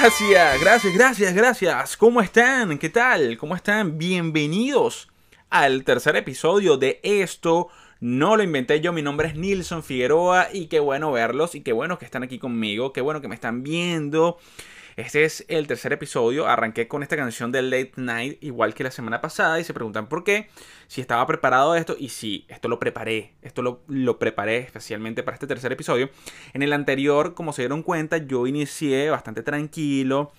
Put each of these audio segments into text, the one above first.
Gracias, gracias, gracias, gracias. ¿Cómo están? ¿Qué tal? ¿Cómo están? Bienvenidos al tercer episodio de esto. No lo inventé yo, mi nombre es Nilson Figueroa y qué bueno verlos y qué bueno que están aquí conmigo, qué bueno que me están viendo. Este es el tercer episodio. Arranqué con esta canción de Late Night, igual que la semana pasada, y se preguntan por qué, si estaba preparado esto, y sí, esto lo preparé. Esto lo, lo preparé especialmente para este tercer episodio. En el anterior, como se dieron cuenta, yo inicié bastante tranquilo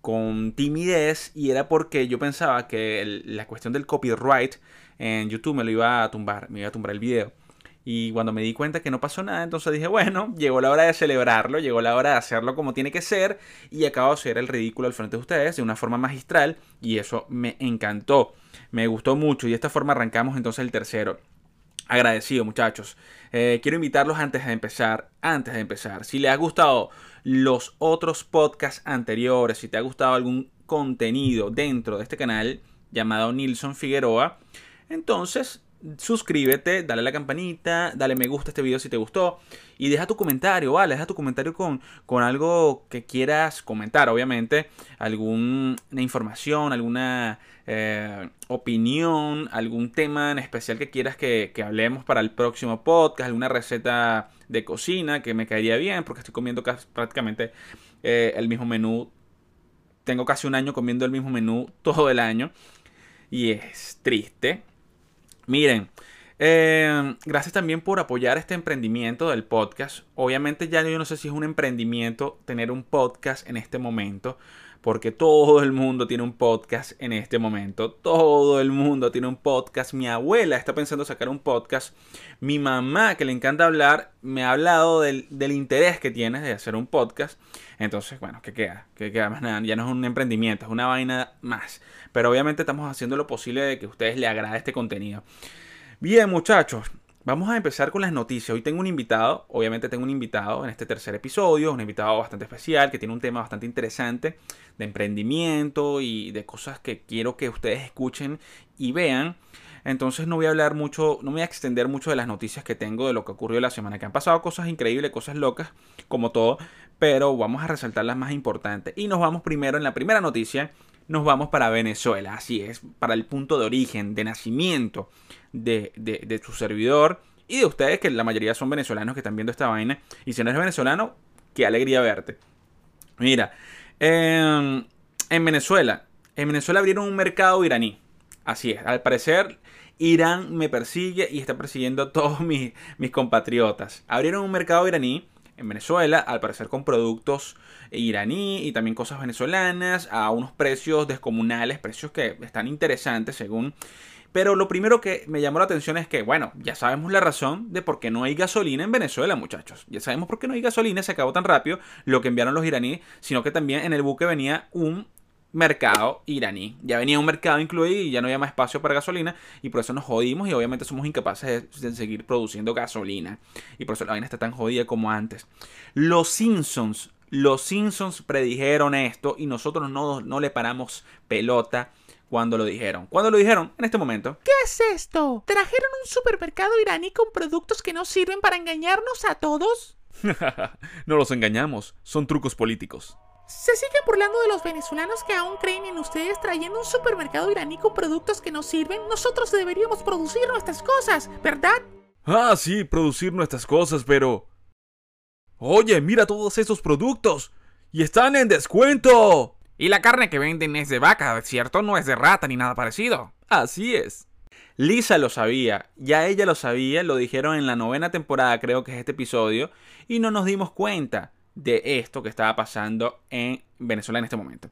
con timidez y era porque yo pensaba que la cuestión del copyright en YouTube me lo iba a tumbar, me iba a tumbar el video. Y cuando me di cuenta que no pasó nada, entonces dije, bueno, llegó la hora de celebrarlo, llegó la hora de hacerlo como tiene que ser y acabo de hacer el ridículo al frente de ustedes de una forma magistral y eso me encantó, me gustó mucho y de esta forma arrancamos entonces el tercero. Agradecido muchachos. Eh, quiero invitarlos antes de empezar, antes de empezar, si les ha gustado los otros podcasts anteriores, si te ha gustado algún contenido dentro de este canal llamado Nilson Figueroa, entonces suscríbete, dale a la campanita, dale me gusta a este video si te gustó y deja tu comentario, vale, deja tu comentario con, con algo que quieras comentar, obviamente, alguna información, alguna eh, opinión, algún tema en especial que quieras que, hablemos para el próximo podcast, alguna receta de cocina que me caería bien porque estoy comiendo prácticamente eh, el mismo menú, tengo casi un año comiendo el mismo menú todo el año y es triste Miren, eh, gracias también por apoyar este emprendimiento del podcast. Obviamente ya yo no sé si es un emprendimiento tener un podcast en este momento, porque todo el mundo tiene un podcast en este momento. Todo el mundo tiene un podcast. Mi abuela está pensando sacar un podcast. Mi mamá, que le encanta hablar, me ha hablado del, interés que tiene de hacer un podcast. Entonces, bueno, ¿qué queda? ¿Qué queda más nada? Ya no es un emprendimiento, es una vaina más. Pero obviamente estamos haciendo lo posible de que a ustedes les agrade este contenido. Bien, muchachos, vamos a empezar con las noticias. Hoy tengo un invitado, obviamente tengo un invitado en este tercer episodio, un invitado bastante especial que tiene un tema bastante interesante de emprendimiento y de cosas que quiero que ustedes escuchen y vean. Entonces no voy a hablar mucho, no voy a extender mucho de las noticias que tengo de lo que ocurrió la semana, que han pasado cosas increíbles, cosas locas, como todo, pero vamos a resaltar las más importantes. Y nos vamos primero en la primera noticia, nos vamos para Venezuela, así es, para el punto de origen, de nacimiento de, de, su servidor y de ustedes, que la mayoría son venezolanos que están viendo esta vaina. Y si no eres venezolano, qué alegría verte. Mira, en Venezuela, en Venezuela abrieron un mercado iraní. Así es, al parecer Irán me persigue y está persiguiendo a todos mis, mis compatriotas. Abrieron un mercado iraní en Venezuela, al parecer con productos iraní y también cosas venezolanas a unos precios descomunales, precios que están interesantes según... Pero lo primero que me llamó la atención es que, bueno, ya sabemos la razón de por qué no hay gasolina en Venezuela, muchachos. Ya sabemos por qué no hay gasolina, se acabó tan rápido lo que enviaron los iraníes, sino que también en el buque venía un mercado iraní. Ya venía un mercado incluido y ya no había más espacio para gasolina y por eso nos jodimos y obviamente somos incapaces de, seguir produciendo gasolina. Y por eso la vaina está tan jodida como antes. Los Simpsons, los Simpsons predijeron esto y nosotros no, no le paramos pelota cuando lo dijeron. ¿Cuándo lo dijeron? En este momento. ¿Qué es esto? ¿Trajeron un supermercado iraní con productos que no sirven para engañarnos a todos? no los engañamos, son trucos políticos. Se siguen burlando de los venezolanos que aún creen en ustedes trayendo un supermercado iraní con productos que no sirven. Nosotros deberíamos producir nuestras cosas, ¿verdad? Ah, sí, producir nuestras cosas, pero... Oye, mira todos esos productos. Y están en descuento. Y la carne que venden es de vaca, ¿cierto? No es de rata ni nada parecido. Así es. Lisa lo sabía, ya ella lo sabía, lo dijeron en la novena temporada, creo que es este episodio, y no nos dimos cuenta de esto que estaba pasando en Venezuela en este momento.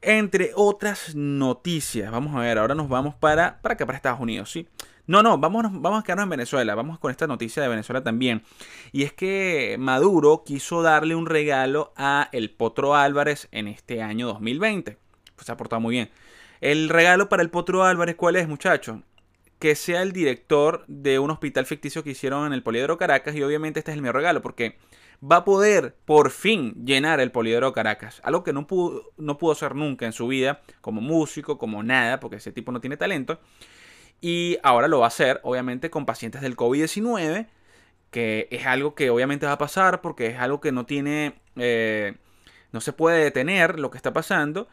Entre otras noticias, vamos a ver, ahora nos vamos para, para acá, para Estados Unidos, ¿sí? No, no, vamos, vamos a quedarnos en Venezuela, vamos con esta noticia de Venezuela también. Y es que Maduro quiso darle un regalo a el Potro Álvarez en este año 2020. Pues se ha portado muy bien. El regalo para el Potro Álvarez, ¿cuál es, muchachos? Que sea el director de un hospital ficticio que hicieron en el Poliedro Caracas y obviamente este es el mi regalo porque va a poder por fin llenar el Poliedro Caracas. Algo que no pudo, no pudo hacer nunca en su vida, como músico, como nada, porque ese tipo no tiene talento. Y ahora lo va a hacer, obviamente, con pacientes del COVID-19, que es algo que obviamente va a pasar porque es algo que no tiene... Eh, no se puede detener lo que está pasando.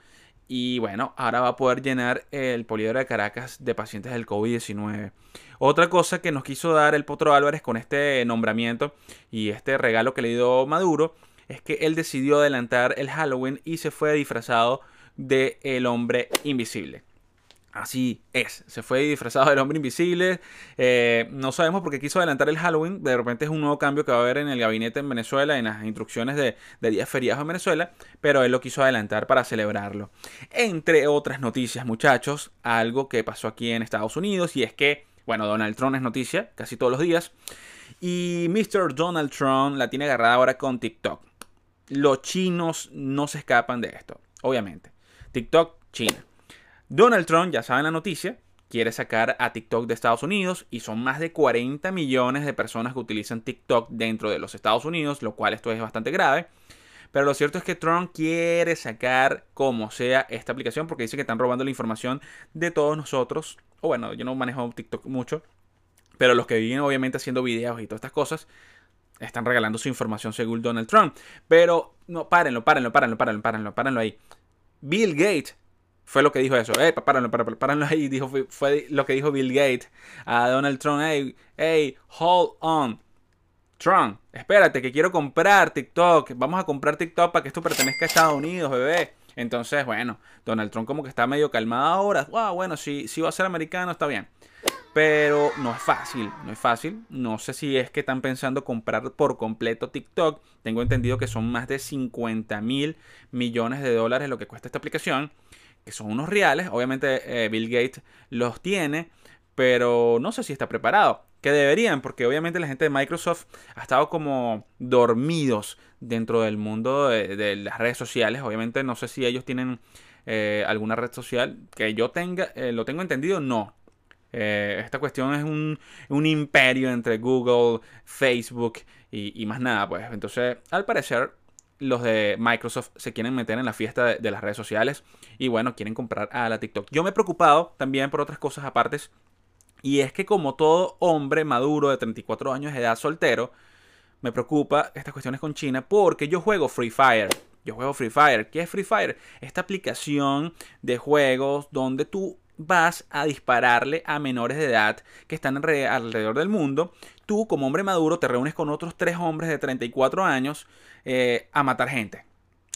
Y bueno, ahora va a poder llenar el poliedro de Caracas de pacientes del COVID-19. Otra cosa que nos quiso dar el Potro Álvarez con este nombramiento y este regalo que le dio Maduro es que él decidió adelantar el Halloween y se fue disfrazado de el hombre invisible. Así es, se fue disfrazado del hombre invisible. Eh, no sabemos por qué quiso adelantar el Halloween. De repente es un nuevo cambio que va a haber en el gabinete en Venezuela, en las instrucciones de, días feriados en Venezuela. Pero él lo quiso adelantar para celebrarlo. Entre otras noticias, muchachos, algo que pasó aquí en Estados Unidos y es que, bueno, Donald Trump es noticia casi todos los días. Y Mr. Donald Trump la tiene agarrada ahora con TikTok. Los chinos no se escapan de esto, obviamente. TikTok, China. Donald Trump, ya saben la noticia, quiere sacar a TikTok de Estados Unidos y son más de 40 millones de personas que utilizan TikTok dentro de los Estados Unidos, lo cual esto es bastante grave. Pero lo cierto es que Trump quiere sacar como sea esta aplicación porque dice que están robando la información de todos nosotros. O bueno, yo no manejo TikTok mucho, pero los que viven obviamente haciendo videos y todas estas cosas están regalando su información según Donald Trump. Pero no, párenlo, párenlo, párenlo, párenlo, párenlo, párenlo ahí. Bill Gates fue lo que dijo eso. Eh, párenlo, párenlo, ahí. Dijo, fue, lo que dijo Bill Gates a Donald Trump. Hey, hey, hold on. Trump, espérate, que quiero comprar TikTok. Vamos a comprar TikTok para que esto pertenezca a Estados Unidos, bebé. Entonces, bueno, Donald Trump como que está medio calmado ahora. Wow, bueno, si, si va a ser americano, está bien. Pero no es fácil, no es fácil. No sé si es que están pensando comprar por completo TikTok. Tengo entendido que son más de 50 mil millones de dólares lo que cuesta esta aplicación que son unos reales. Obviamente eh, Bill Gates los tiene, pero no sé si está preparado. Que deberían, porque obviamente la gente de Microsoft ha estado como dormidos dentro del mundo de, las redes sociales. Obviamente no sé si ellos tienen eh, alguna red social que yo tenga, eh, lo tengo entendido, no. esta cuestión es un, un, imperio entre Google, Facebook y, y, más nada, pues. Entonces, al parecer, los de Microsoft se quieren meter en la fiesta de, las redes sociales y bueno, quieren comprar a la TikTok. Yo me he preocupado también por otras cosas apartes y es que como todo hombre maduro de 34 años de edad soltero, me preocupa estas cuestiones con China porque yo juego Free Fire. Yo juego Free Fire. ¿Qué es Free Fire? Esta aplicación de juegos donde tú vas a dispararle a menores de edad que están alrededor del mundo. Tú, como hombre maduro, te reúnes con otros tres hombres de 34 años eh, a matar gente.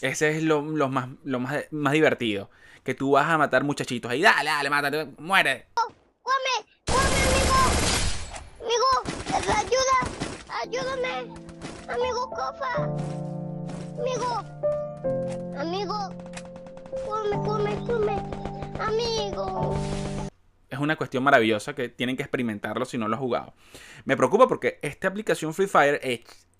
Ese es lo, más, lo más, más, divertido. Que tú vas a matar muchachitos ahí. Dale, dale, mátate, muere. ¡Come! ¡Come, amigo! ¡Amigo! ¡Ayuda! ¡Ayúdame! ¡Amigo, cofa! ¡Amigo! ¡Amigo! ¡Come, come, come! Amigo. Es una cuestión maravillosa que tienen que experimentarlo si no lo has jugado. Me preocupa porque esta aplicación Free Fire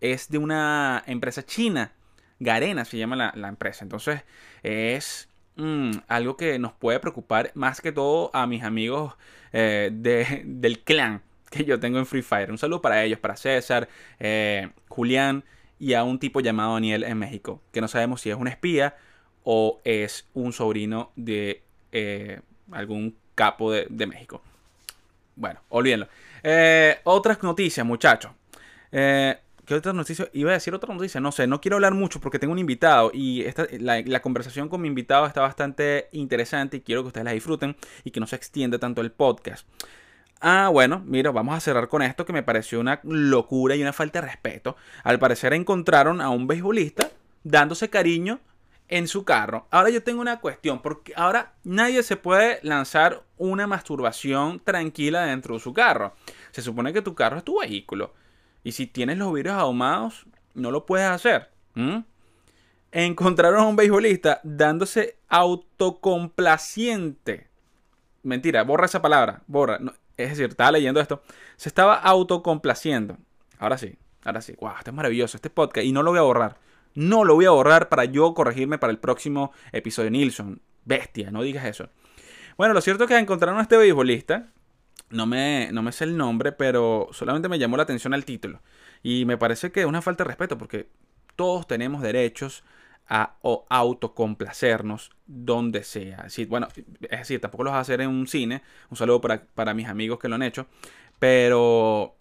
es, de una empresa china. Garena se llama la, empresa. Entonces es mm, algo que nos puede preocupar más que todo a mis amigos eh, del clan que yo tengo en Free Fire. Un saludo para ellos, para César, eh, Julián y a un tipo llamado Daniel en México, que no sabemos si es un espía o es un sobrino de eh, algún capo de, México. Bueno, olvídenlo. Eh, otras noticias, muchachos. Eh, ¿Qué otras noticias? Iba a decir otra noticia, no sé, no quiero hablar mucho porque tengo un invitado y esta, la, conversación con mi invitado está bastante interesante y quiero que ustedes la disfruten y que no se extienda tanto el podcast. Ah, bueno, mira, vamos a cerrar con esto que me pareció una locura y una falta de respeto. Al parecer encontraron a un beisbolista dándose cariño en su carro. Ahora yo tengo una cuestión, porque ahora nadie se puede lanzar una masturbación tranquila dentro de su carro. Se supone que tu carro es tu vehículo. Y si tienes los vidrios ahumados, no lo puedes hacer. Encontraron a un beisbolista dándose autocomplaciente. Mentira, borra esa palabra. Borra. es decir, estaba leyendo esto. Se estaba autocomplaciendo. Ahora sí, ahora sí. Wow, esto es maravilloso, este podcast. Y no lo voy a borrar. No lo voy a borrar para yo corregirme para el próximo episodio. Nilsson, bestia, no digas eso. Bueno, lo cierto es que encontraron a este beisbolista. No me, no me sé el nombre, pero solamente me llamó la atención el título. Y me parece que es una falta de respeto porque todos tenemos derechos a autocomplacernos donde sea. bueno, es decir, tampoco lo vas a hacer en un cine. Un saludo para, para mis amigos que lo han hecho. Pero,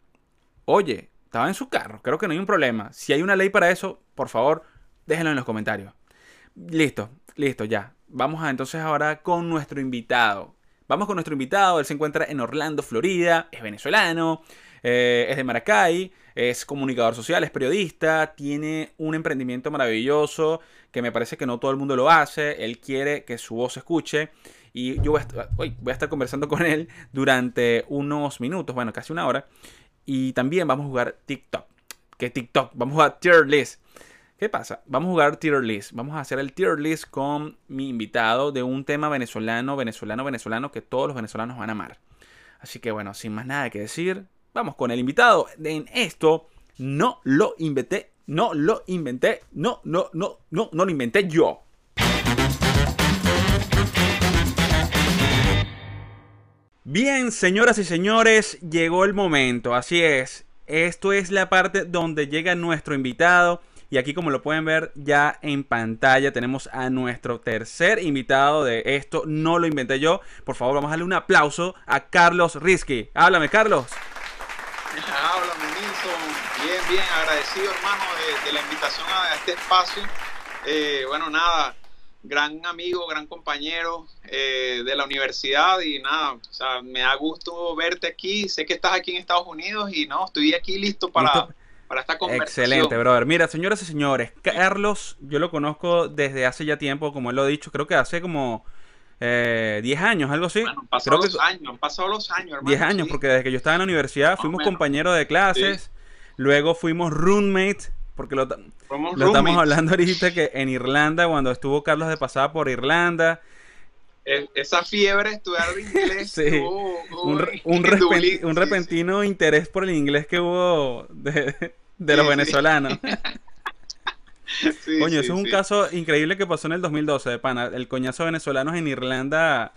oye, estaba en su carro, creo que no hay un problema. Si hay una ley para eso, por favor, déjenlo en los comentarios. Listo, listo, ya. Vamos a entonces ahora con nuestro invitado. Vamos con nuestro invitado, él se encuentra en Orlando, Florida, es venezolano, eh, es de Maracay, es comunicador social, es periodista, tiene un emprendimiento maravilloso que me parece que no todo el mundo lo hace, él quiere que su voz se escuche y yo voy a, estar conversando con él durante unos minutos, bueno, casi una hora, y también vamos a jugar TikTok. ¿Qué TikTok? Vamos a jugar Tier List. ¿Qué pasa? Vamos a jugar tier list. Vamos a hacer el tier list con mi invitado de un tema venezolano, venezolano, venezolano que todos los venezolanos van a amar. Así que bueno, sin más nada que decir, vamos con el invitado. En esto no lo inventé, no lo inventé, no, no, no, no, no lo inventé yo. Bien, señoras y señores, llegó el momento, así es. Esto es la parte donde llega nuestro invitado. Y aquí como lo pueden ver ya en pantalla tenemos a nuestro tercer invitado de esto. No lo inventé yo. Por favor, vamos a darle un aplauso a Carlos Risky. Háblame, Carlos. Háblame, Nilsson. Bien, bien, agradecido, hermano, de, de la invitación a este espacio. Eh, bueno, nada, gran amigo, gran compañero eh, de la universidad y nada, o sea, me da gusto verte aquí. Sé que estás aquí en Estados Unidos y no, estoy aquí listo para, para esta conversación. Excelente, brother. Mira, señoras y señores, Carlos, yo lo conozco desde hace ya tiempo, como él lo ha dicho, creo que hace como eh, 10 años, algo así. Bueno, Creo que los años, han pasado los años, hermano. 10 años, sí. porque desde que yo estaba en la universidad fuimos compañeros de clases, luego fuimos roommates, porque lo, estamos hablando ahorita que en Irlanda, cuando estuvo Carlos de pasada por Irlanda, E- Esa fiebre de estudiar inglés. Sí. estuvo- un, repenti- sí, sí. repentino interés por el inglés que hubo de, de los venezolanos. Coño, eso es un caso increíble que pasó en el 2012, de pana. El coñazo de venezolanos en Irlanda.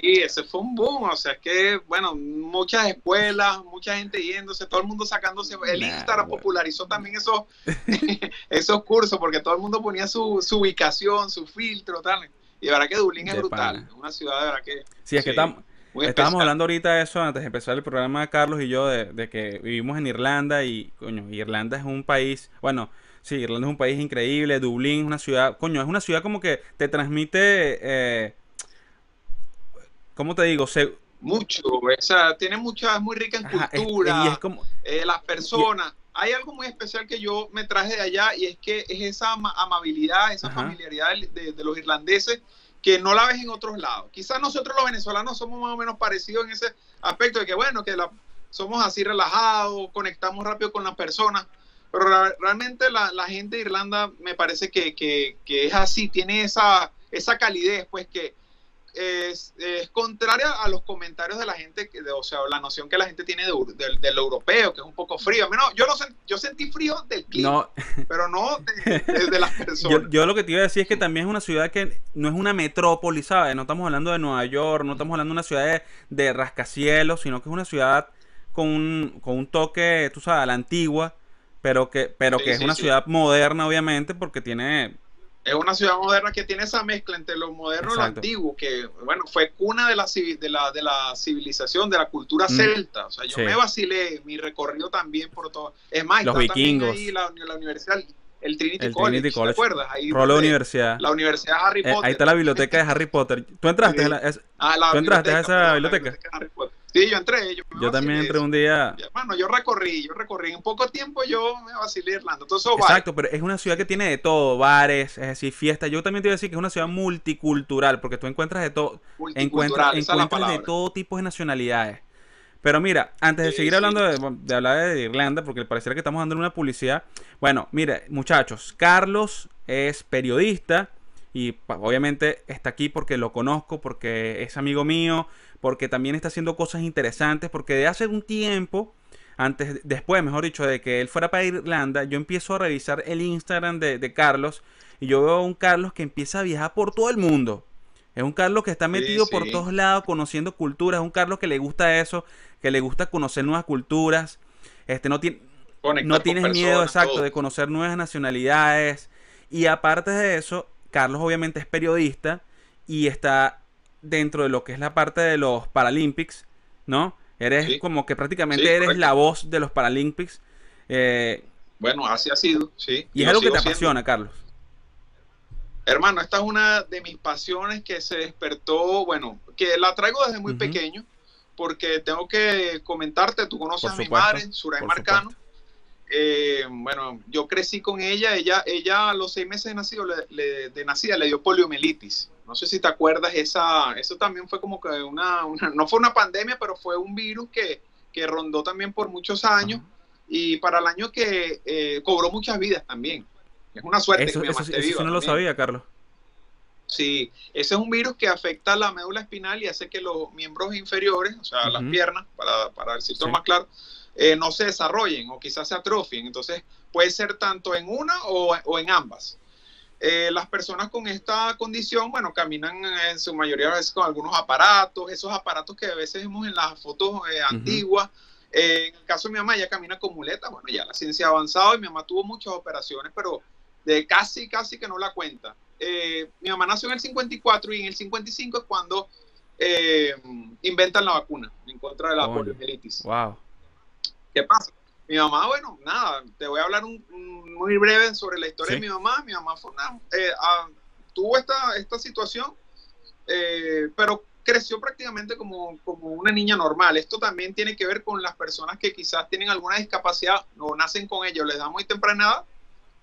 Sí, ese fue un boom, o sea, es que, bueno, muchas escuelas, mucha gente yéndose, todo el mundo sacándose, el Nah, Instagram popularizó también esos, esos cursos, porque todo el mundo ponía su, su ubicación, su filtro, tal, y de verdad que Dublín es brutal, pana. es una ciudad de verdad que Sí, es que Sí, tam- muy estábamos hablando ahorita de eso antes de empezar el programa, Carlos y yo, de, de que vivimos en Irlanda y, coño, Irlanda es un país, bueno, sí, Irlanda es un país increíble, Dublín es una ciudad, coño, es una ciudad como que te transmite, eh, ¿cómo te digo? Se, mucho, o sea, tiene mucha, es muy rica en ajá, cultura, y es como, eh, las personas. Hay algo muy especial que yo me traje de allá y es que es esa ama- amabilidad, esa Ajá. familiaridad de, de los irlandeses que no la ves en otros lados. Quizás nosotros los venezolanos somos más o menos parecidos en ese aspecto de que, bueno, que la- somos así relajados, conectamos rápido con las personas, pero la- realmente la, la gente de Irlanda me parece que, que- que es así, tiene esa, esa calidez, pues que es, es contraria a los comentarios de la gente, que, de- o sea, la noción que la gente tiene de, del- del europeo, que es un poco frío. A mí no, yo, no sen- yo sentí frío del clima, no, pero no de, de- de las personas. yo lo que te iba a decir es que también es una ciudad que no es una metrópoli, ¿sabes? No estamos hablando de Nueva York, no estamos hablando de una ciudad de, de rascacielos, sino que es una ciudad con un, con un toque, tú sabes, a la antigua, pero que, pero Sí, que es sí, una sí. ciudad moderna, obviamente, porque tiene... Es una ciudad moderna que tiene esa mezcla entre lo moderno y lo Exacto. antiguo, que bueno, fue cuna de la, de la, de la civilización, de la cultura Mm. celta. O sea, yo Sí. me vacilé mi recorrido también por todo. Es más, Los está vikingos. ahí la, la universidad, el Trinity El College, Trinity College. ¿te acuerdas? Ahí Rolo Universidad. La Universidad Harry Eh, Potter. ahí está la biblioteca de Harry Potter. ¿Tú entraste? Sí. a la- es- Ah, la ¿Tú entraste a esa perdón, la biblioteca? de Harry Potter. Sí, yo entré. Yo, yo también entré eso. un día... Bueno, yo recorrí, yo recorrí. En poco tiempo yo me vacilé Irlanda. Entonces. Exacto, pero es una ciudad que tiene de todo, bares, es decir, fiestas. Yo también te iba a decir que es una ciudad multicultural, porque tú encuentras de todo, encuentras, encuentras de todo tipo de nacionalidades. Pero mira, antes de Sí, seguir sí. hablando de, de hablar de Irlanda, porque pareciera que estamos dando una publicidad. Bueno, mire, muchachos, Carlos es periodista y obviamente está aquí porque lo conozco, porque es amigo mío, porque también está haciendo cosas interesantes, porque de hace un tiempo, antes, después, mejor dicho, de que él fuera para Irlanda, yo empiezo a revisar el Instagram de, de Carlos y yo veo a un Carlos que empieza a viajar por todo el mundo. Es un Carlos que está Sí, metido por todos lados conociendo culturas, es un Carlos que le gusta eso, que le gusta conocer nuevas culturas. Este no tiene Conectar no tienes miedo exacto todo. de conocer nuevas nacionalidades y aparte de eso, Carlos obviamente es periodista y está dentro de lo que es la parte de los Paralympics, ¿no? Eres Sí. como que prácticamente Sí, eres correcto. la voz de los Paralympics eh, Bueno, así ha sido, sí. y es algo que te siendo. apasiona, Carlos. Hermano, esta es una de mis pasiones que se despertó, bueno, que la traigo desde muy pequeño, porque tengo que comentarte, tú conoces Por a mi madre, Suray por Marcano. Eh, bueno, yo crecí con ella, ella, ella a los seis meses de, nacido, le- le- de nacida le dio poliomielitis. No sé si te acuerdas, esa, eso también fue como que una, una- no fue una pandemia, pero fue un virus que, que rondó también por muchos años y para el año que eh, cobró muchas vidas también. Es una suerte Eso, que mi eso, eso no lo sabía, Carlos. Sí, ese es un virus que afecta la médula espinal y hace que los miembros inferiores, o sea, las piernas, para, para decirlo Sí. más claro, eh, no se desarrollen o quizás se atrofien. Entonces, puede ser tanto en una o, o en ambas. Eh, las personas con esta condición, bueno, caminan en su mayoría a veces con algunos aparatos, esos aparatos que a veces vemos en las fotos eh, antiguas. Eh, en el caso de mi mamá, ella camina con muletas, bueno, ya la ciencia ha avanzado y mi mamá tuvo muchas operaciones, pero de casi, casi que no la cuenta. Eh, mi mamá nació en el 54 y en el 55 es cuando inventan la vacuna en contra de la poliomielitis. Wow. ¿Qué pasa? Mi mamá, bueno, nada, te voy a hablar un, un- muy breve sobre la historia Sí. de mi mamá. Mi mamá fue una, eh, ah, tuvo esta, esta situación, eh, pero creció prácticamente como, como una niña normal. Esto también tiene que ver con las personas que quizás tienen alguna discapacidad o nacen con ella o les da muy temprana edad.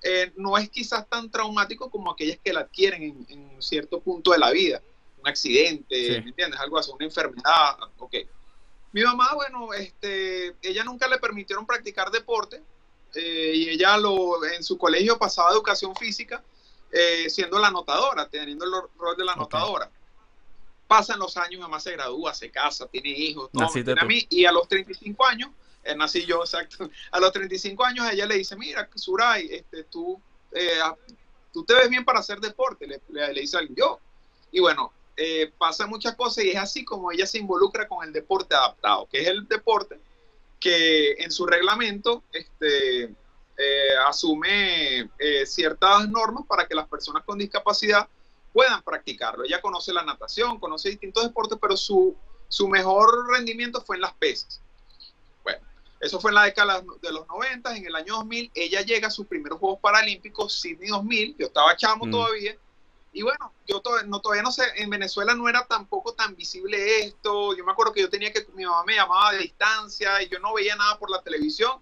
eh, no es quizás tan traumático como aquellas que la adquieren en, en cierto punto de la vida. Un accidente, Sí. ¿me entiendes? Algo así, una enfermedad, ok. Mi mamá, bueno, este, ella nunca le permitieron practicar deporte eh, y ella lo, en su colegio pasaba educación física eh, siendo la anotadora, teniendo el rol de la anotadora. Pasan los años, mi mamá se gradúa, se casa, tiene hijos, todo, tiene a mí, y a los 35 años, eh, nací yo, exacto, a los 35 años ella le dice, mira, Suray, este, tú, eh, tú te ves bien para hacer deporte, le, le, le dice alguien yo. Y bueno, eh, pasan muchas cosas y es así como ella se involucra con el deporte adaptado, que es el deporte que en su reglamento este, eh, asume eh, ciertas normas para que las personas con discapacidad puedan practicarlo. Ella conoce la natación, conoce distintos deportes, pero su, su mejor rendimiento fue en las pesas. Bueno, eso fue en la década de los 90, en el año 2000, ella llega a sus primeros Juegos Paralímpicos, Sydney 2000, yo estaba chamo Mm. todavía, y bueno, yo todavía no, todavía no sé, en Venezuela no era tampoco tan visible esto. Yo me acuerdo que yo tenía que, mi mamá me llamaba de distancia y yo no veía nada por la televisión.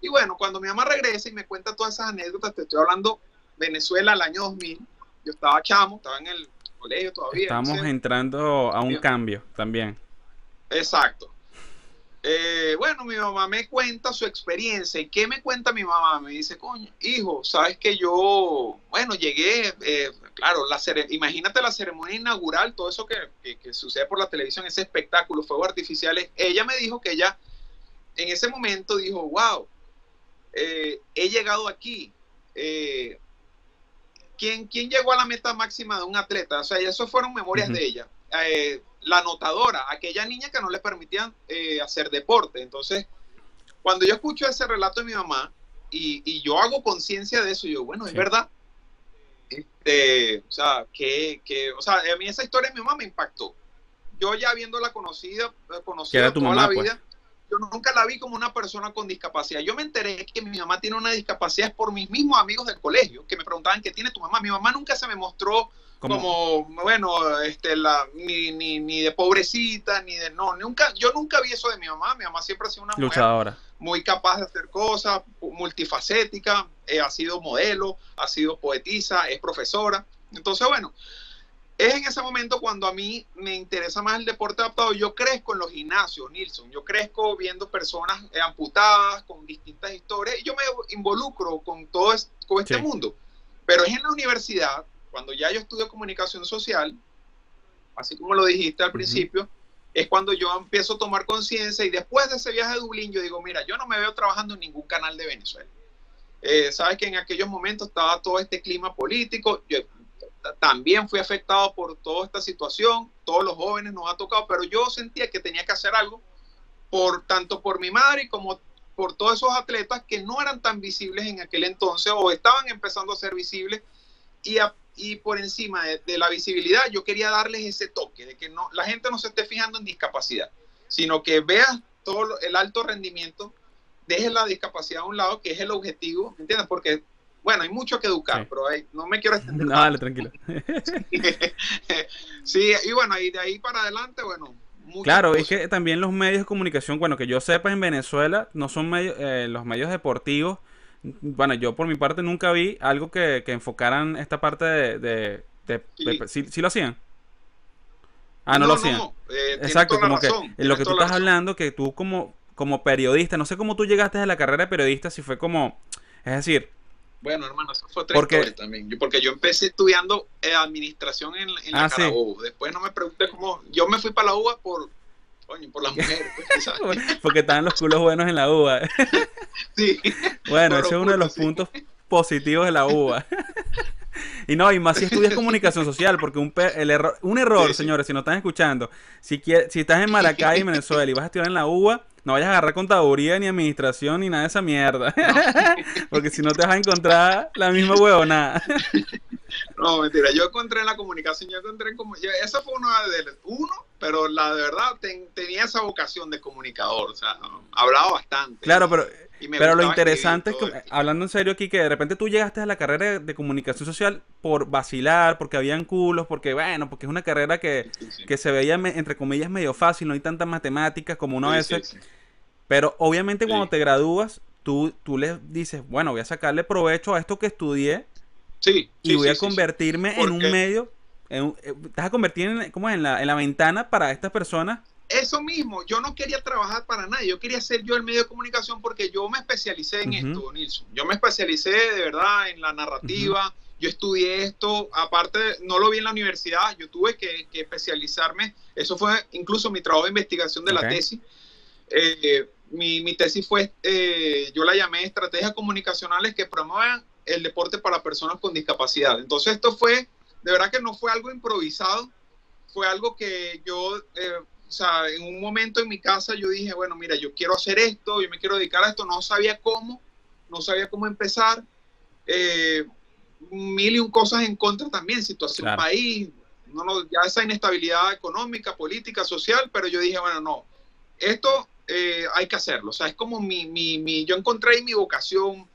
Y bueno, cuando mi mamá regresa y me cuenta todas esas anécdotas, te estoy hablando Venezuela el año 2000. Yo estaba chamo, estaba en el colegio todavía. no Estamos sé. entrando a un cambio también. Exacto. Bueno, mi mamá me cuenta su experiencia. ¿Y qué me cuenta mi mamá? Me dice, coño, hijo, sabes que yo, bueno, llegué, eh, claro, la cere- imagínate la ceremonia inaugural, todo eso que, que- que sucede por la televisión, ese espectáculo, fuegos artificiales. Ella me dijo que ella, en ese momento, dijo, wow, eh, he llegado aquí. Eh, ¿quién, ¿Quién llegó a la meta máxima de un atleta? O sea, eso fueron memorias de ella. Eh, la anotadora, aquella niña que no le permitían eh, hacer deporte. Entonces, cuando yo escucho ese relato de mi mamá y, y yo hago conciencia de eso, yo, bueno, es Sí. verdad. Este, o sea, que, que, o sea, a mí esa historia de mi mamá me impactó. Yo ya viéndola conocida, eh, conocida era tu toda mamá, la pues. vida, yo nunca la vi como una persona con discapacidad. Yo me enteré que mi mamá tiene una discapacidad por mis mismos amigos del colegio que me preguntaban qué tiene tu mamá. Mi mamá nunca se me mostró Como, bueno, este, la, ni, ni, ni de pobrecita, ni de no, nunca, yo nunca vi eso de mi mamá. Mi mamá siempre ha sido una mujer luchadora. muy capaz de hacer cosas, multifacética, eh, ha sido modelo, ha sido poetisa, es profesora. Entonces, bueno, es en ese momento cuando a mí me interesa más el deporte adaptado. Yo crezco en los gimnasios, Nilsson. Yo crezco viendo personas amputadas con distintas historias y yo me involucro con todo es- con este Sí. mundo. Pero es en la universidad, cuando ya yo estudio comunicación social, así como lo dijiste al Ujú. principio, es cuando yo empiezo a tomar conciencia y después de ese viaje a Dublín yo digo, mira, yo no me veo trabajando en ningún canal de Venezuela. Eh, Sabes que en aquellos momentos estaba todo este clima político, yo también fui afectado por toda esta situación, todos los jóvenes nos ha tocado, pero yo sentía que tenía que hacer algo por tanto por mi madre como por todos esos atletas que no eran tan visibles en aquel entonces o estaban empezando a ser visibles y, a- y por encima de, de la visibilidad yo quería darles ese toque de que no la gente no se esté fijando en discapacidad sino que vea todo lo- el alto rendimiento deje la discapacidad a un lado que es el objetivo ¿me entiendes? porque bueno, hay mucho que educar, Sí. pero hay- no me quiero extender. No, dale, tranquilo. sí, y bueno, y de ahí para adelante, bueno. muchas Claro, es que también los medios de comunicación, bueno, que yo sepa en Venezuela, no son medios, eh, los medios deportivos. Bueno, yo por mi parte nunca vi algo que, que enfocaran esta parte de... de, de- Sí. de- ¿sí, sí lo hacían? Ah, no, lo hacían. eh, Exacto, como que razón, en lo que tú estás hablando, que tú como, como periodista, no sé cómo tú llegaste a la carrera de periodista, si fue como, es decir, Bueno, hermano, eso fue otra Porque- también. Yo, porque yo empecé estudiando eh, administración en, en la Ah, sí. Carabobo. Después no me pregunté cómo. Yo me fui para la UBA por. Coño, por las mujeres. pues, porque estaban los culos buenos en la UBA. Sí. Bueno, ese es uno de los sí. puntos positivos de la UBA. Y no, y más si estudias comunicación social, porque un, pe- el error, un error, Sí, sí. señores, si no están escuchando, si, quie- si estás en Maracay, Venezuela, y vas a estudiar en la UBA, no vayas a agarrar contaduría, ni administración, ni nada de esa mierda. porque si no te vas a encontrar la misma huevonada. No, mentira. Yo encontré en la comunicación, yo encontré como. yo- esa fue una de uno, pero la de verdad ten- tenía esa vocación de comunicador. O sea, hablaba bastante. Claro, pero Pero lo interesante es que, hablando en serio aquí, que de repente tú llegaste a la carrera de, comunicación social por vacilar, porque habían culos, porque bueno, porque es una carrera que, Sí, sí. que se veía, entre comillas, medio fácil, no hay tantas matemáticas como uno a Sí, veces. Pero obviamente cuando te gradúas, tú, tú le dices, bueno, voy a sacarle provecho a esto que estudié Sí, y sí, voy a convertirme en un medio, en un- eh, a convertir en, ¿cómo es? en, la, en la ventana para estas personas. Eso mismo, yo no quería trabajar para nadie, yo quería ser yo el medio de comunicación porque yo me especialicé en esto, Nilsson. Yo me especialicé de verdad en la narrativa, yo estudié esto, aparte no lo vi en la universidad, yo tuve que, que especializarme, eso fue incluso mi trabajo de investigación de la tesis. Eh, mi, mi tesis fue, eh, yo la llamé Estrategias Comunicacionales que promuevan el deporte para personas con discapacidad. Entonces esto fue, de verdad que no fue algo improvisado, fue algo que yo, eh, o sea, en un momento en mi casa yo dije, bueno, mira, yo quiero hacer esto, yo me quiero dedicar a esto, no sabía cómo, no sabía cómo empezar, eh, mil y un cosas en contra también, situación Claro. país, no, no, ya esa inestabilidad económica, política, social, pero yo dije, bueno, no, esto eh, hay que hacerlo, o sea, es como mi, mi, mi yo encontré ahí mi vocación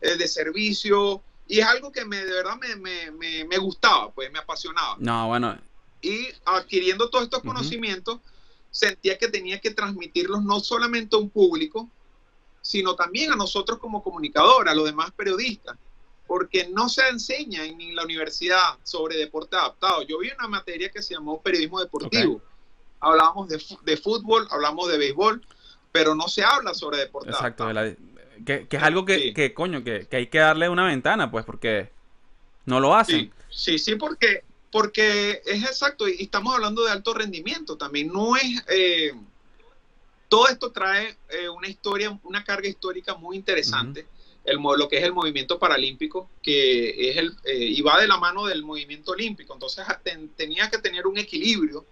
eh, de servicio y es algo que me, de verdad me, me, me, me gustaba, pues me apasionaba No, bueno, y adquiriendo todos estos Ujú. conocimientos, sentía que tenía que transmitirlos no solamente a un público, sino también a nosotros como comunicadores, a los demás periodistas, porque no se enseña en la universidad sobre deporte adaptado. Yo vi una materia que se llamó periodismo deportivo. Hablábamos de, de fútbol, hablamos de béisbol, pero no se habla sobre deporte exacto. de adaptado. la- que, que es algo que, Sí. que, coño, que, que hay que darle una ventana, pues, porque no lo hacen. Sí, sí, sí, porque, porque es exacto, y estamos hablando de alto rendimiento también. No es. eh, todo esto trae eh, una historia, una carga histórica muy interesante. el, mo- lo que es el movimiento paralímpico, que es el, eh, y va de la mano del movimiento olímpico. Entonces ten- tenía que tener un equilibrio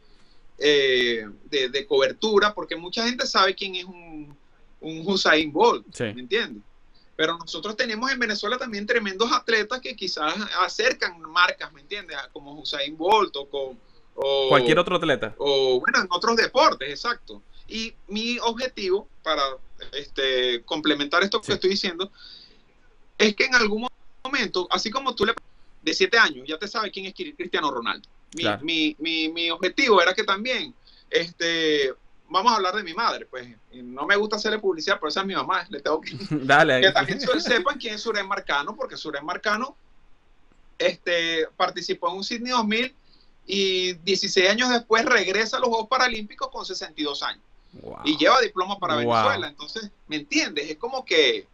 eh, de, de cobertura, porque mucha gente sabe quién es un, un Usain Bolt, Sí. ¿me entiendes? Pero nosotros tenemos en Venezuela también tremendos atletas que quizás acercan marcas, ¿me entiendes? Como Usain Bolt o, con, o Cualquier otro atleta. o bueno, en otros deportes, exacto. Y mi objetivo para este, complementar esto que estoy diciendo es que en algún momento, así como tú le de siete años, ya te sabes quién es Cri- Cristiano Ronaldo. Mi, Claro. mi, mi, mi objetivo era que también, este, vamos a hablar de mi madre, pues no me gusta hacerle publicidad, pero esa es mi mamá, le tengo que Dale. que también sepan quién es Surén Marcano, porque Surén Marcano este, participó en un Sydney 2000 y 16 años después regresa a los Juegos Paralímpicos con 62 años Wow. y lleva diploma para Wow. Venezuela. Entonces, ¿me entiendes? Es como que...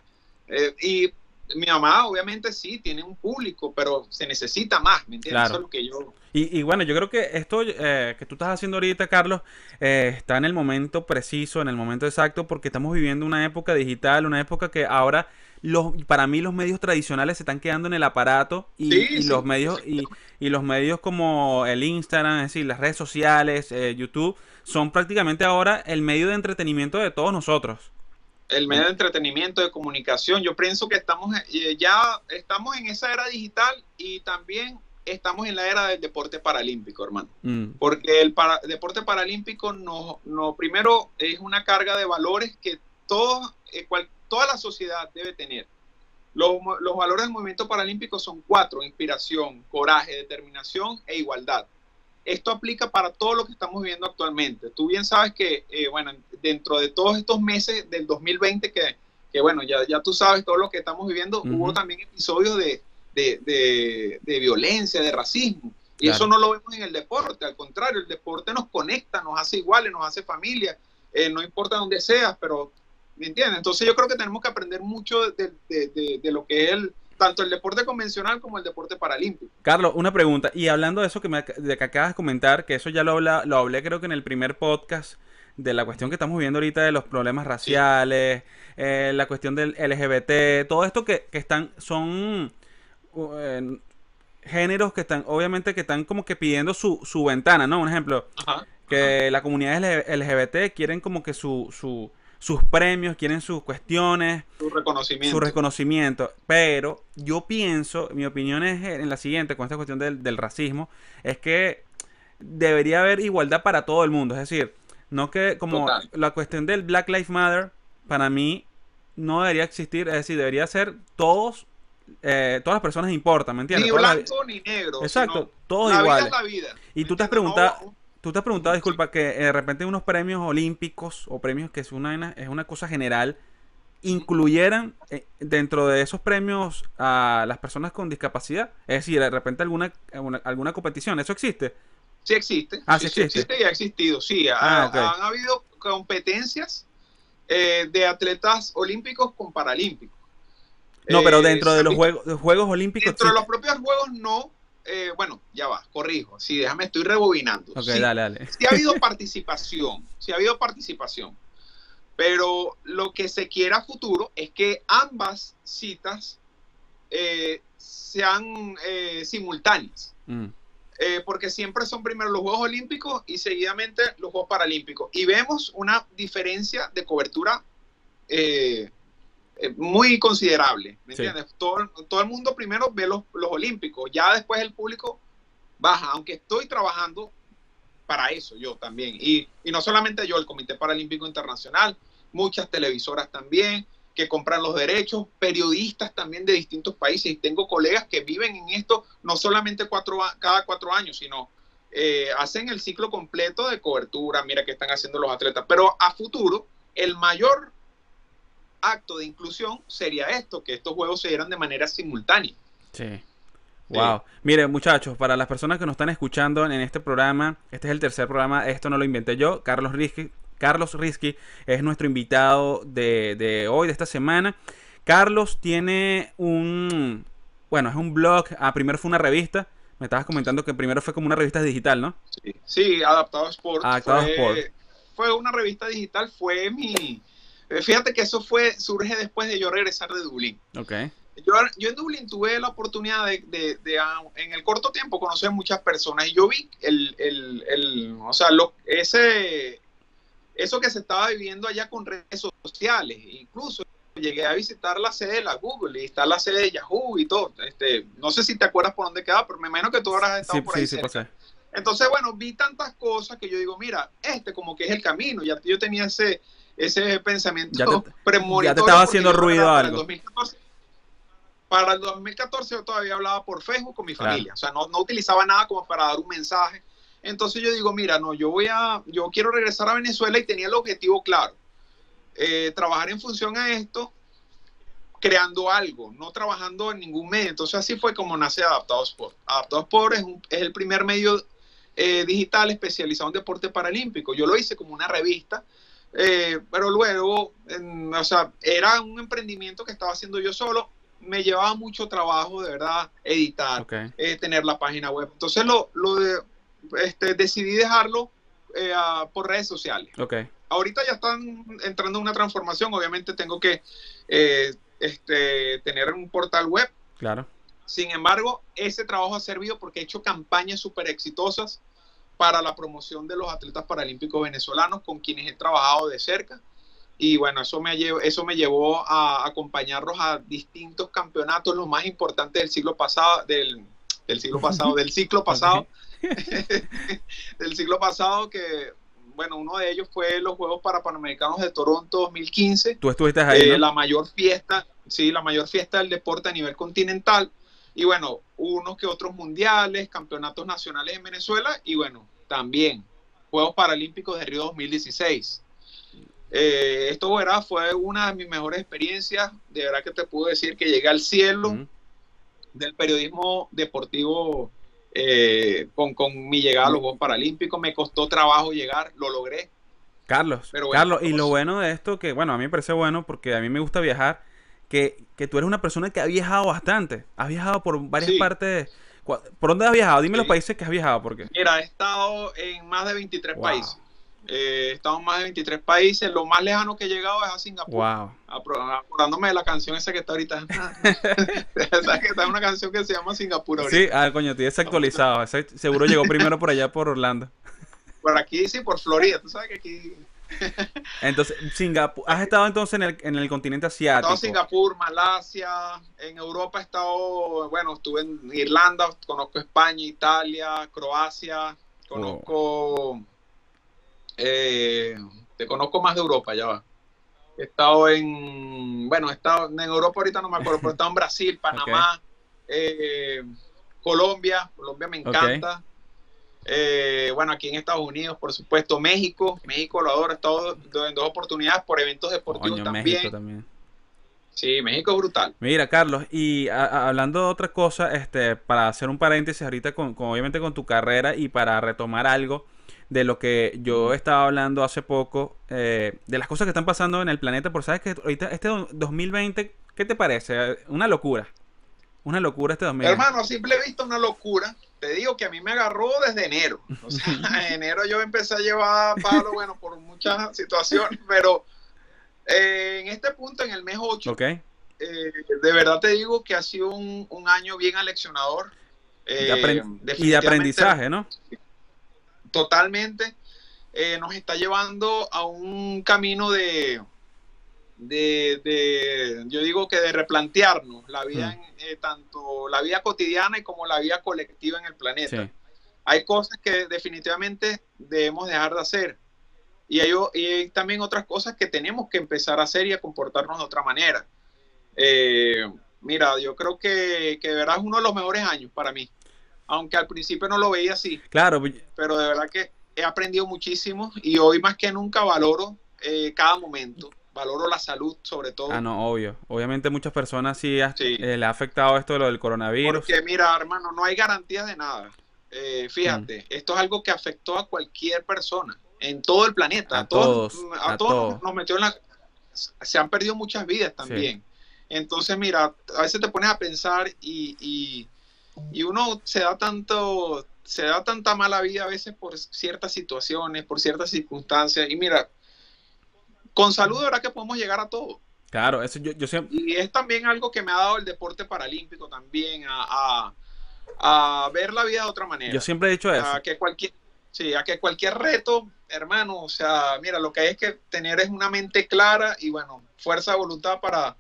eh, y mi mamá obviamente sí tiene un público, pero se necesita más, ¿me entiendes? Claro. Eso es lo que yo... Y, y bueno, yo creo que esto eh, que tú estás haciendo ahorita, Carlos, eh, está en el momento preciso, en el momento exacto, porque estamos viviendo una época digital, una época que ahora los, para mí los medios tradicionales se están quedando en el aparato y, Sí, y sí, los medios y, y los medios como el Instagram, es decir, las redes sociales, eh, YouTube, son prácticamente ahora el medio de entretenimiento de todos nosotros. El medio de entretenimiento, de comunicación. Yo pienso que estamos eh, ya estamos en esa era digital y también estamos en la era del deporte paralímpico, hermano. Mm, Porque el para- deporte paralímpico no, no primero es una carga de valores que todos, eh, cual- toda la sociedad debe tener. Los, los valores del movimiento paralímpico son cuatro, inspiración, coraje, determinación e igualdad. Esto aplica para todo lo que estamos viviendo actualmente. Tú bien sabes que, eh, bueno, dentro de todos estos meses del 2020, que, que bueno, ya, ya tú sabes todo lo que estamos viviendo, hubo también episodios de, de, de- de violencia, de racismo. Y Claro. eso no lo vemos en el deporte, al contrario, el deporte nos conecta, nos hace iguales, nos hace familia, eh, no importa dónde seas, pero, ¿me entiendes? Entonces yo creo que tenemos que aprender mucho de, de- de- de lo que es el, tanto el deporte convencional como el deporte paralímpico. Carlos, una pregunta. Y hablando de eso que, me, de que acabas de comentar, que eso ya lo, habla, lo hablé creo que en el primer podcast, de la cuestión que estamos viendo ahorita de los problemas raciales, eh, la cuestión del LGBT, todo esto que, que están, son eh, géneros que están, obviamente que están como que pidiendo su, su ventana, ¿no? Un ejemplo, que la comunidad LGBT quieren como que su, su, sus premios, quieren sus cuestiones, Su reconocimiento. su reconocimiento. Pero yo pienso, mi opinión es en la siguiente, con esta cuestión del, del racismo, es que debería haber igualdad para todo el mundo. Es decir, no que como Total. la cuestión del Black Lives Matter, para mí no debería existir, es decir, debería ser todos, eh, todas las personas importan, ¿me entiendes? ni blanco ni negro. Exacto, todos la iguales. vida es la vida. Y tú te has preguntado, No- tú te has preguntado, disculpa, que eh, de repente unos premios olímpicos o premios que es una, es una cosa general, incluyeran eh, dentro de esos premios a las personas con discapacidad. Es decir, de repente alguna, alguna, alguna competición, ¿eso existe? Sí existe. Ah, sí existe. y ha existido. Sí, ha- Ah, han habido competencias eh, de atletas olímpicos con paralímpicos. No, pero Eh, dentro de se los juegos, los juegos olímpicos. Dentro de sí- los propios juegos no. Eh, bueno, ya va, corrijo. Sí, déjame, estoy rebobinando. Ok, sí, dale, dale. sí ha habido participación. Sí ha habido participación. Pero lo que se quiere a futuro es que ambas citas eh, sean eh, simultáneas. Mm, porque siempre son primero los Juegos Olímpicos y seguidamente los Juegos Paralímpicos. Y vemos una diferencia de cobertura muy considerable. ¿Me Sí. entiendes? Todo, todo el mundo primero ve los, los Olímpicos, ya después el público baja, aunque estoy trabajando para eso yo también. Y, y no solamente yo, el Comité Paralímpico Internacional, muchas televisoras también que compran los derechos, periodistas también de distintos países. Y tengo colegas que viven en esto no solamente cuatro, cada cuatro años, sino eh, hacen el ciclo completo de cobertura. Mira que están haciendo los atletas. Pero a futuro, el mayor acto de inclusión sería esto, que estos juegos se dieran de manera simultánea. Sí. Wow. Miren, muchachos, para las personas que nos están escuchando en este programa, este es el tercer programa, esto no lo inventé yo, Carlos Risky. Carlos Risky es nuestro invitado de, de hoy, de esta semana. Carlos tiene un, bueno, es un blog, ah, primero fue una revista, me estabas comentando que primero fue como una revista digital, ¿no? Sí, sí, Adaptado Sport. Adaptado fue, Sport. fue una revista digital, fue mi... eh, Fíjate que eso fue, surge después de yo regresar de Dublín. Ok. Yo, yo en Dublín tuve la oportunidad de, de- de, ah, en el corto tiempo conocer muchas personas y yo vi el, el, el- o sea, lo, ese, eso que se estaba viviendo allá con redes sociales. Incluso llegué a visitar la sede de la Google y está la sede de Yahoo y todo. Este, no sé si te acuerdas por dónde quedaba, pero me imagino que tú habrás estado Sí, por ahí sí, sí, cerca. pasé. Entonces, bueno, vi tantas cosas que yo digo, mira, este como que es el camino. Ya yo tenía ese, ese pensamiento Ya te- premonitorio. ya te estaba haciendo ruido para el algo. 2014 para el 2014 yo todavía hablaba por Facebook con mi Claro. familia. O sea, no, no utilizaba nada como para dar un mensaje. Entonces yo digo, mira, no, yo voy a, yo quiero regresar a Venezuela y tenía el objetivo claro. Eh, trabajar en función a esto, creando algo, no trabajando en ningún medio. Entonces así fue como nace Adaptado Sport. Adaptado Sport es, un- es el primer medio eh, digital especializado en deporte paralímpico. Yo lo hice como una revista, eh, pero luego, en- o sea, era un emprendimiento que estaba haciendo yo solo. Me llevaba mucho trabajo, de verdad, editar, eh, tener la página web. Entonces lo, lo de, este, decidí dejarlo eh, a- por redes sociales ahorita ya están entrando en una transformación. Obviamente tengo que eh, este, tener un portal web. Claro. Sin embargo, ese trabajo ha servido porque he hecho campañas súper exitosas para la promoción de los atletas paralímpicos venezolanos con quienes he trabajado de cerca. Y bueno, eso me, llevó, eso me llevó a acompañarlos a distintos campeonatos, los más importantes del siglo pasado, del, del siglo pasado, del ciclo pasado, del siglo pasado, que bueno, uno de ellos fue los Juegos Parapanamericanos de Toronto 2015, Tú estuviste ahí, eh, ¿no? la mayor fiesta, sí, la mayor fiesta del deporte a nivel continental. Y bueno, unos que otros mundiales, campeonatos nacionales en Venezuela y bueno, también Juegos Paralímpicos de Río 2016. Eh, esto ¿verdad? fue una de mis mejores experiencias. De verdad que te puedo decir que llegué al cielo del periodismo deportivo eh, con, con mi llegada a los Juegos Paralímpicos. Me costó trabajo llegar, lo logré. Carlos, Pero bueno, Carlos, y lo bueno de esto, que bueno, a mí me parece bueno porque a mí me gusta viajar, que, que tú eres una persona que ha viajado bastante. Has viajado por varias Sí. partes. ¿Por dónde has viajado? Dime los países que has viajado, porque. Mira, he estado en más de 23 Wow. países. Eh, he estado en más de 23 países. Lo más lejano que he llegado es a Singapur. Wow. Acordándome de la canción esa que está ahorita. Esa que está una canción que se llama Singapur ahorita. Sí, ah, coño, estoy desactualizado. Ese seguro llegó primero por allá por Orlando. Por aquí, sí, por Florida. Tú sabes que aquí. Entonces, Singapur. ¿Has estado entonces en el, en el continente He estado asiático? en Singapur, Malasia. En Europa he estado. Bueno, estuve en Irlanda. Conozco España, Italia, Croacia. Conozco. eh, te conozco más de Europa, ya va. He estado en. Bueno, he estado en Europa ahorita no me acuerdo, pero he estado en Brasil, Panamá, eh, Colombia. Colombia me encanta. Eh, bueno, aquí en Estados Unidos, por supuesto, México. México lo adoro. He estado en dos oportunidades por eventos deportivos Coño, también. México también. Sí, México es brutal. Mira, Carlos, y a- a- hablando de otra cosa, este, para hacer un paréntesis ahorita con, con- obviamente con tu carrera y para retomar algo de lo que yo estaba hablando hace poco, eh, de las cosas que están pasando en el planeta, por sabes que ahorita este do- 2020, ¿qué te parece? Una locura. Una locura este 2020. Hermano, a simple vista una locura. Te digo que a mí me agarró desde enero. O sea, en enero yo empecé a llevar palo, bueno, por muchas situaciones, pero eh, en este punto, en el mes 8, ¿Ok? eh, de verdad te digo que ha sido un, un año bien aleccionador. De Eh, y de aprendizaje, ¿no? Totalmente. eh, nos está llevando a un camino de, de, de, yo digo que de replantearnos la vida, Mm. en, eh, tanto la vida cotidiana y como la vida colectiva en el planeta. Sí. Hay cosas que definitivamente debemos dejar de hacer. Y hay, o- y hay también otras cosas que tenemos que empezar a hacer y a comportarnos de otra manera. Eh, mira, yo creo que, que de verdad es uno de los mejores años para mí. Aunque al principio no lo veía así Claro, pero de verdad que he aprendido muchísimo y hoy más que nunca valoro eh, cada momento, valoro la salud sobre todo. ah, no, obvio. Obviamente muchas personas sí, ha- Sí. eh, le ha afectado esto de lo del coronavirus. Porque mira, hermano, no hay garantías de nada. Eh, fíjate, Mm. esto es algo que afectó a cualquier persona en todo el planeta. A todos, a, a todos todos. nos- nos metió en la... Se han perdido muchas vidas también. Entonces, mira, a veces te pones a pensar y, y, y uno se da tanto, se da tanta mala vida a veces por ciertas situaciones, por ciertas circunstancias. Y mira, con salud de verdad que podemos llegar a todo. Claro, eso yo, yo siempre... Y es también algo que me ha dado el deporte paralímpico también, a, a- a ver la vida de otra manera. Yo siempre he dicho eso. a que cualquier, sí, a que cualquier reto, hermano, o sea, mira, lo que hay es que tener es una mente clara y bueno, fuerza de voluntad para,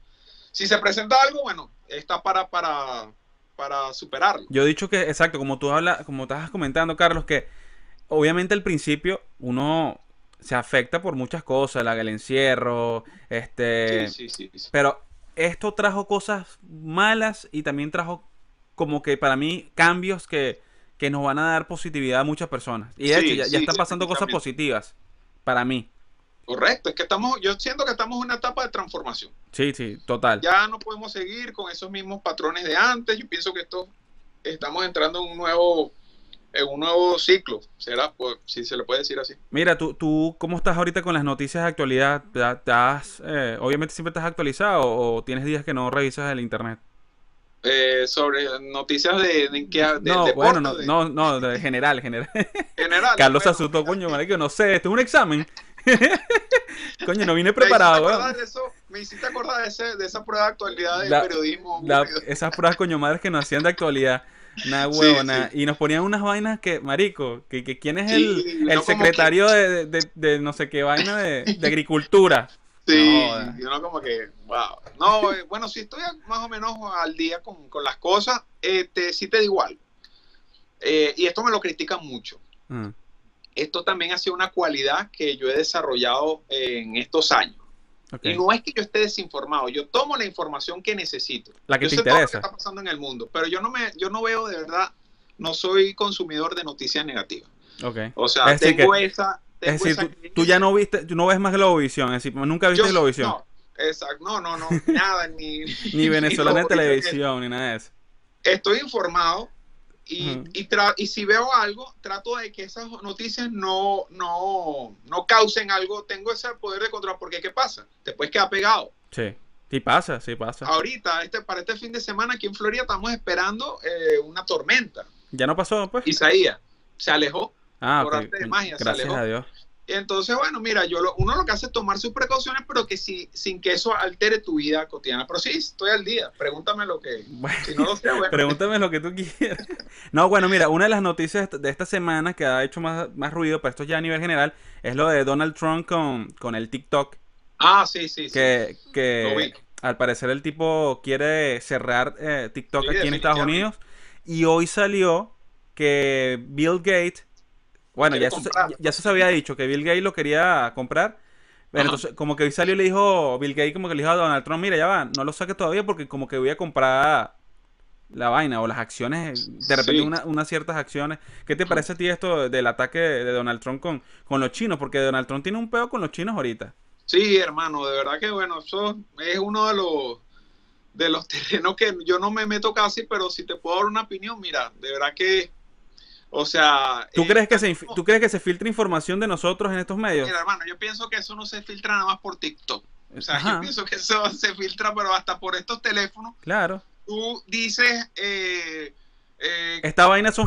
si se presenta algo, bueno, está para, para, para superarlo. Yo he dicho que, exacto, como tú hablas, como estás comentando, Carlos, que obviamente al principio uno se afecta por muchas cosas, la, el encierro, este, sí, sí, sí, pero esto trajo cosas malas y también trajo como que para mí cambios que, que nos van a dar positividad a muchas personas. Y de hecho ya, están pasando cosas positivas para mí. Correcto, es que estamos, yo siento que estamos en una etapa de transformación. Sí, sí, total. Ya no podemos seguir con esos mismos patrones de antes. Yo pienso que esto estamos entrando en un nuevo, en un nuevo ciclo, será, pues, si se le puede decir así. Mira, tú, tú, ¿cómo estás ahorita con las noticias de actualidad? ¿Te- te has, eh, obviamente siempre estás actualizado o tienes días que no revisas el internet? Eh, sobre noticias de, de, del No, bueno, no, de- no, no, de general, general. general. Carlos se bueno, asustó, coño, marico, no sé, esto es un examen. coño, no vine me preparado, hiciste weón. acordar de eso, me hiciste acordar de, ese, de esa prueba de actualidad del La- periodismo. La- esas pruebas coño madres que nos hacían de actualidad. Nada huevona. sí. Y nos ponían unas vainas que, marico, que, que quién es Sí, el, no el secretario de, de- de no sé qué vaina de, de agricultura. Sí, No, joda. y uno como que, wow. No, eh, bueno, si estoy más o menos al día con, con las cosas, este, sí te digo algo. Eh, y esto me lo critican mucho. Mm, Esto también ha sido una cualidad que yo he desarrollado en estos años. Ok. Y no es que yo esté desinformado, yo tomo la información que necesito. La que yo te sé todo lo que interesa. está pasando en el mundo, pero yo no me, yo no veo de verdad, no soy consumidor de noticias negativas. Ok. O sea, Es decir, tengo que- esa, Es tengo decir, esa tú, ya no viste, tú no ves más Globovisión, es decir, nunca viste Yo- Globovisión. No, exacto, no, no, no, nada, ni, Ni venezolana en no, televisión, ni nada de eso. Estoy informado y, y, tra- y si veo algo, trato de que esas noticias no, no, no causen algo. Tengo ese poder de control, porque ¿qué pasa? Después queda pegado. Sí. Sí pasa, sí pasa. Ahorita, este, para este fin de semana aquí en Florida, estamos esperando eh, una tormenta. ¿Ya no pasó, pues? Isaías se alejó. Ah, por ok. arte de magia, se Gracias alejó. a Dios. Entonces, bueno, mira, yo lo- uno lo que hace es tomar sus precauciones, pero que sí, sin que eso altere tu vida cotidiana. Pero sí, estoy al día. Pregúntame lo que. Bueno, Si no lo sé, bueno. pregúntame lo que tú quieras. No, bueno, mira, una de las noticias de esta semana que ha hecho más, más ruido, pero esto ya a nivel general, es lo de Donald Trump con, con el TikTok. Ah, sí, sí, sí. Que, Lo que vi. al parecer el tipo quiere cerrar eh, TikTok Sí, aquí en Estados. Unidos. Y hoy salió que Bill Gates, bueno, ya eso, ya eso se había dicho, que Bill Gates lo quería comprar. Pero entonces, como que hoy salió y le dijo, Bill Gates como que le dijo a Donald Trump, mira, ya va, no lo saques todavía porque como que voy a comprar la vaina o las acciones, de repente Sí. una- unas ciertas acciones. ¿Qué te parece a ti esto del ataque de Donald Trump con, con los chinos? Porque Donald Trump tiene un peo con los chinos ahorita. Sí, hermano, de verdad que bueno, eso es uno de los de los terrenos que yo no me meto casi, pero si te puedo dar una opinión, mira, de verdad que, o sea, ¿Tú, eh, crees que se, ¿Tú crees que se filtra información de nosotros en estos medios? Mira, hermano, yo pienso que eso no se filtra nada más por TikTok. O sea, Ajá. yo pienso que eso se filtra, pero hasta por estos teléfonos. Claro. Tú dices eh, eh, Esta vaina ro-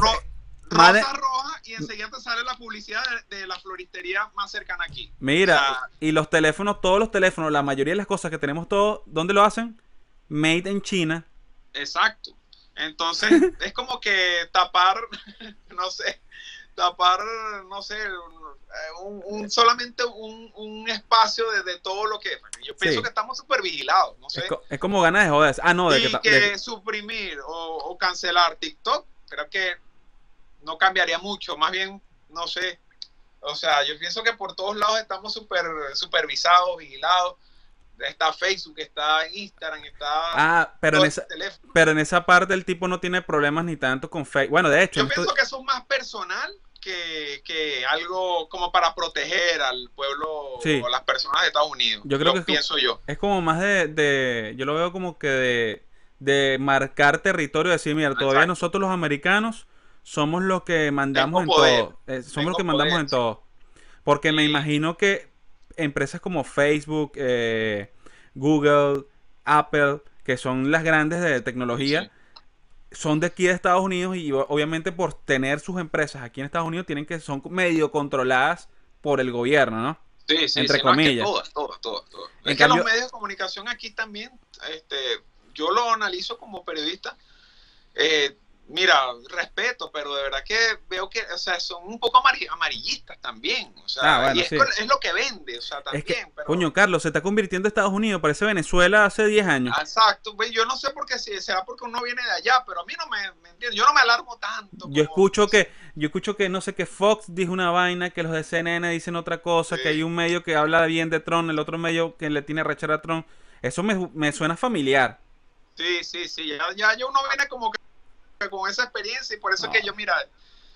más rosa de- roja y enseguida te sale la publicidad de, de la floristería más cercana aquí. Mira, O sea, y los teléfonos, todos los teléfonos, la mayoría de las cosas que tenemos todos, ¿dónde lo hacen? Made in China. Exacto. Entonces, es como que tapar, no sé, tapar, no sé, un, un- solamente un, un espacio de, de todo lo que... Yo pienso Sí. que estamos súper vigilados, no sé. Es, co- es como ganas de joder. Ah, no, de que... y que de- suprimir o, o cancelar TikTok, creo que no cambiaría mucho, más bien, no sé. O sea, yo pienso que por todos lados estamos super, supervisados, vigilados. Está Facebook, está Instagram, está... ah, pero en, esa, pero en esa parte el tipo no tiene problemas ni tanto con Facebook. Bueno, de hecho, Yo pienso que eso es más personal que, que algo como para proteger al pueblo Sí. o las personas de Estados Unidos. Yo creo Lo que como- pienso yo. es como más de, de- Yo lo veo como que de, de marcar territorio, decir, mira, todavía Exacto. nosotros los americanos somos los que mandamos Tengo en poder. todo. Eh, somos Tengo los que mandamos poder, en todo. Porque me imagino que empresas como Facebook, eh, Google, Apple, que son las grandes de tecnología, Sí. son de aquí de Estados Unidos y obviamente por tener sus empresas aquí en Estados Unidos tienen que son medio controladas por el gobierno, ¿no? Sí, sí, Entre sí, no, es que comillas. todas, todas, todas, todas. En es que cambio- los medios de comunicación aquí también, este, yo lo analizo como periodista. Eh, mira, respeto, pero de verdad que veo que, o sea, son un poco amari- amarillistas también. O sea, Ah, bueno, y es, sí. con- es lo que vende, o sea, también. Es que, pero- coño, Carlos, se está convirtiendo Estados Unidos, parece Venezuela hace 10 años. Exacto, pues yo no sé por qué si será porque uno viene de allá, pero a mí no me, me entiende, yo no me alarmo tanto. Yo escucho que, yo escucho que no sé que Fox dijo una vaina, que los de CNN dicen otra cosa, Sí. que hay un medio que habla bien de Tron, el otro medio que le tiene rechar a Tron. Eso me, me suena familiar. Sí, sí, sí, ya, ya yo uno viene como que con esa experiencia y por eso es que yo, mira,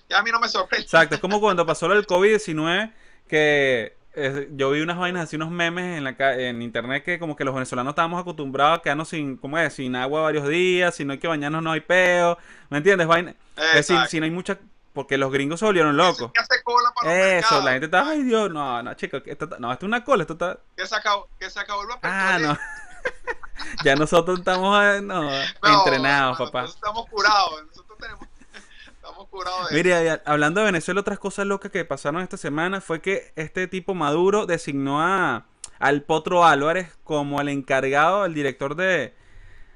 ya a mí no me sorprende. Exacto, es como cuando pasó del COVID-19, que eh, yo vi unas vainas así, unos memes en la en internet que como que los venezolanos estábamos acostumbrados a quedarnos sin, ¿cómo es? Sin agua varios días, si no hay que bañarnos no hay peo, ¿me entiendes? Vaina, es decir, si no hay mucha, porque los gringos se volvieron locos. Que hace cola para Eso, la gente está, ay Dios, no, no, chicos, no, esto es una cola, esto está... Que se acabó, que se acabó el papel Ah, no. ya nosotros estamos eh, no, No, entrenados, papá. nosotros estamos curados, nosotros tenemos, estamos curados de Mire, hablando de Venezuela, otras cosas locas que pasaron esta semana fue que este tipo Maduro designó a, al Potro Álvarez como el encargado, el director de...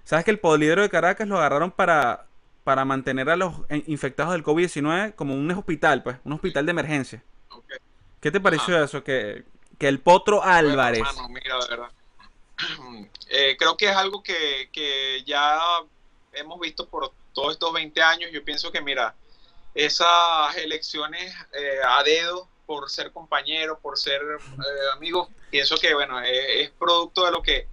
¿Sabes que el polídero de Caracas lo agarraron para, para mantener a los infectados del COVID-19 como un hospital, pues, un hospital de emergencia? ¿Qué te pareció eso? Que, que el Potro Álvarez... Bueno, hermano, mira, de verdad. Eh, creo que es algo que, que ya hemos visto por todos estos 20 años. Yo pienso que, mira, esas elecciones eh, a dedo por ser compañeros, por ser eh, amigos. Pienso que, bueno, es, es producto de lo que,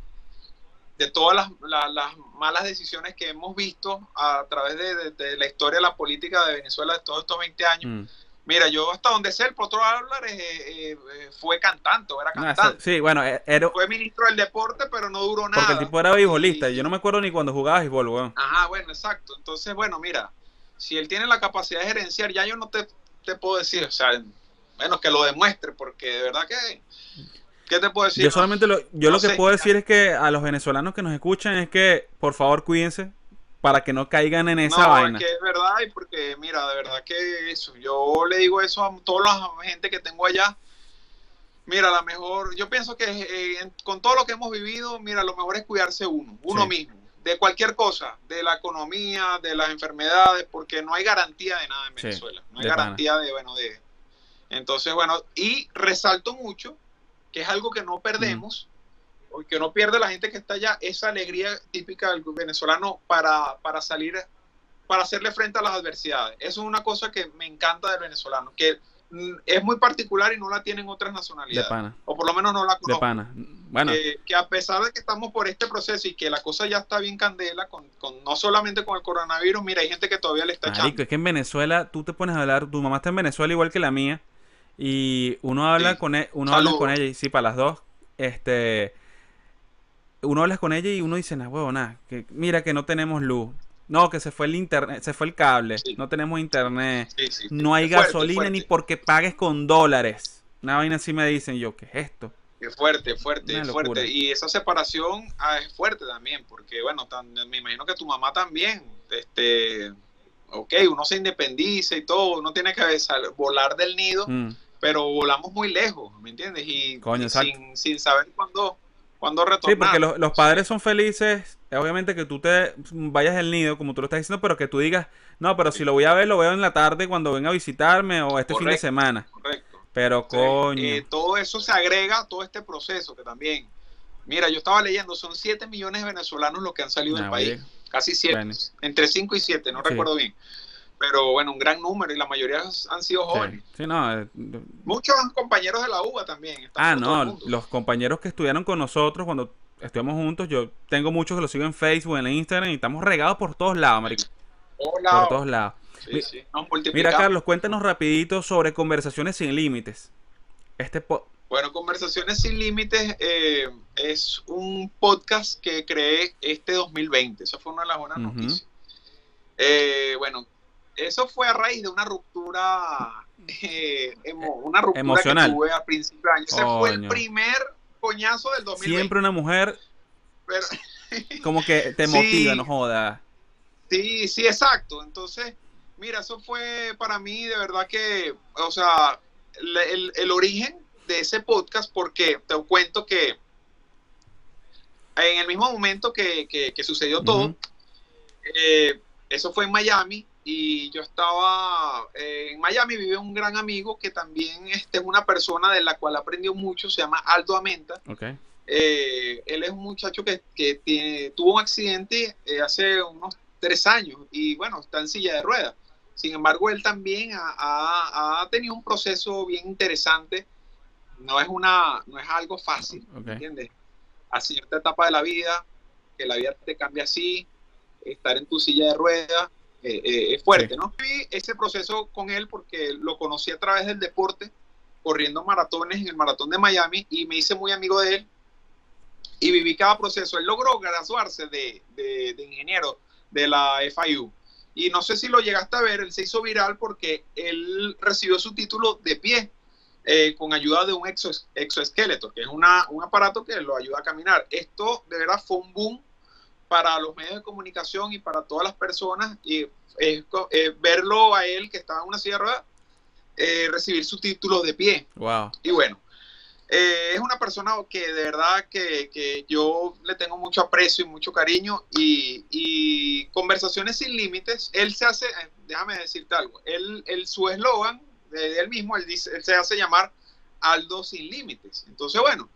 de todas las, la- las malas decisiones que hemos visto a través de la historia de la política de Venezuela de todos estos 20 años. Mm. Mira, yo hasta donde sé, el Potro Álvarez eh, eh, eh, fue cantante, era Ah, cantante. sí, bueno, e- era, Fue ministro del deporte, pero no duró nada. porque el tipo era beisbolista. Y- Yo no me acuerdo ni cuando jugaba béisbol, weón. Ajá, bueno, exacto. Entonces, bueno, mira, si él tiene la capacidad de gerenciar, ya yo no te, te puedo decir, o sea, bueno, que lo demuestre, porque de verdad que, ¿qué te puedo decir? Yo solamente lo, yo no lo que sé. puedo decir es que a los venezolanos que nos escuchan es que por favor cuídense para que no caigan en esa no, vaina. es que es verdad, y porque, mira, de verdad que eso, yo le digo eso a toda la gente que tengo allá. Mira, la mejor, yo pienso que eh, con todo lo que hemos vivido, mira, lo mejor es cuidarse uno, uno Sí. mismo, de cualquier cosa, de la economía, de las enfermedades, porque no hay garantía de nada en Sí, Venezuela, no hay de pana. garantía de, bueno, de... Entonces, bueno, y resalto mucho, que es algo que no perdemos, que no pierde la gente que está allá, esa alegría típica del venezolano para, para salir, para hacerle frente a las adversidades. Eso es una cosa que me encanta del venezolano, que es muy particular y no la tienen otras De nacionalidades. pana, O por lo menos no la de conozco. pana. Bueno, Que, que a pesar de que estamos por este proceso y que la cosa ya está bien candela, con, con- no solamente con el coronavirus, mira, hay gente que todavía le está marico, echando. es que en Venezuela tú te pones a hablar, tu mamá está en Venezuela igual que la mía y uno habla Sí. con e- uno habla con ella y sí, para las dos, este uno habla con ella y uno dice, "Nah, huevo, nada, que mira que no tenemos luz." No, que se fue el internet, se fue el cable, Sí. no tenemos internet. Sí, sí, sí. No hay fuerte, gasolina fuerte. ni porque pagues con dólares. Una vaina así me dicen yo, ¿qué es esto? Es fuerte, fuerte, fuerte. Y esa separación ah, es fuerte también, porque bueno, tan- me imagino que tu mamá también, este, ok, uno se independiza y todo, uno tiene que volar del nido, Mm, pero volamos muy lejos, ¿me entiendes? Y, Coño, sin, sin saber cuándo, cuándo Sí, retornar. porque los, los padres son felices. eh, Obviamente que tú te vayas del nido, como tú lo estás diciendo, pero que tú digas, no, pero si lo voy a ver, lo veo en la tarde cuando venga a visitarme o este fin de semana. Correcto. Pero Sí, coño. eh, todo eso se agrega a todo este proceso que también, mira, yo estaba leyendo, son 7 millones de venezolanos los que han salido del Nah, país. casi siete, Bueno. entre 5 y 7, no Sí. recuerdo bien. Pero bueno, un gran número y la mayoría han sido jóvenes. Sí, sí, no. eh, Muchos compañeros de la UBA también. Ah, no, los compañeros que estudiaron con nosotros cuando estuvimos juntos, yo tengo muchos que los sigo en Facebook, en Instagram y estamos regados por todos lados, marico. Por todos lados. Sí, sí, Mira. Carlos, cuéntanos rapidito sobre Conversaciones sin Límites. Este po- Bueno, Conversaciones sin Límites eh, es un podcast que creé este 2020. Esa fue una de las buenas noticias. Eh, bueno, eso fue a raíz de una ruptura, eh, emo- una ruptura Emocional. que tuve a principio de año. Ese fue el primer coñazo del 2020. siempre una mujer Pero- como que te Sí. motiva, no joda. Sí, sí, exacto. Entonces, mira, eso fue para mí de verdad que, o sea, el, el- el origen de ese podcast, porque te cuento que en el mismo momento que, que- que sucedió todo, eh, eso fue en Miami y yo estaba eh, en Miami, vive un gran amigo que también este, es una persona de la cual aprendió mucho, se llama Aldo Amenta. Ok. Eh, él es un muchacho que, que tiene- tuvo un accidente eh, hace unos tres años y bueno, está en silla de ruedas. Sin embargo, él también ha, ha- ha tenido un proceso bien interesante. No es, una, no es algo fácil, Ok. ¿entiendes? A cierta etapa de la vida, que la vida te cambia así, estar en tu silla de ruedas, eh, eh, es fuerte, Sí. ¿no? Vi ese proceso con él porque lo conocí a través del deporte, corriendo maratones en el maratón de Miami y me hice muy amigo de él y viví cada proceso. Él logró graduarse de, de- de ingeniero de la FIU. Y no sé si lo llegaste a ver, él se hizo viral porque él recibió su título de pie eh, con ayuda de un exos- exoesqueleto, que es una, un aparato que lo ayuda a caminar. Esto de verdad fue un boom para los medios de comunicación y para todas las personas y eh, eh, verlo a él que estaba en una silla de ruedas eh, recibir su título de pie. Wow. Y bueno, eh, es una persona que de verdad que, que yo le tengo mucho aprecio y mucho cariño y, y conversaciones sin límites, él se hace, eh, déjame decirte algo, él, él su eslogan de él mismo, él, dice, él se hace llamar Aldo sin límites. Entonces, bueno,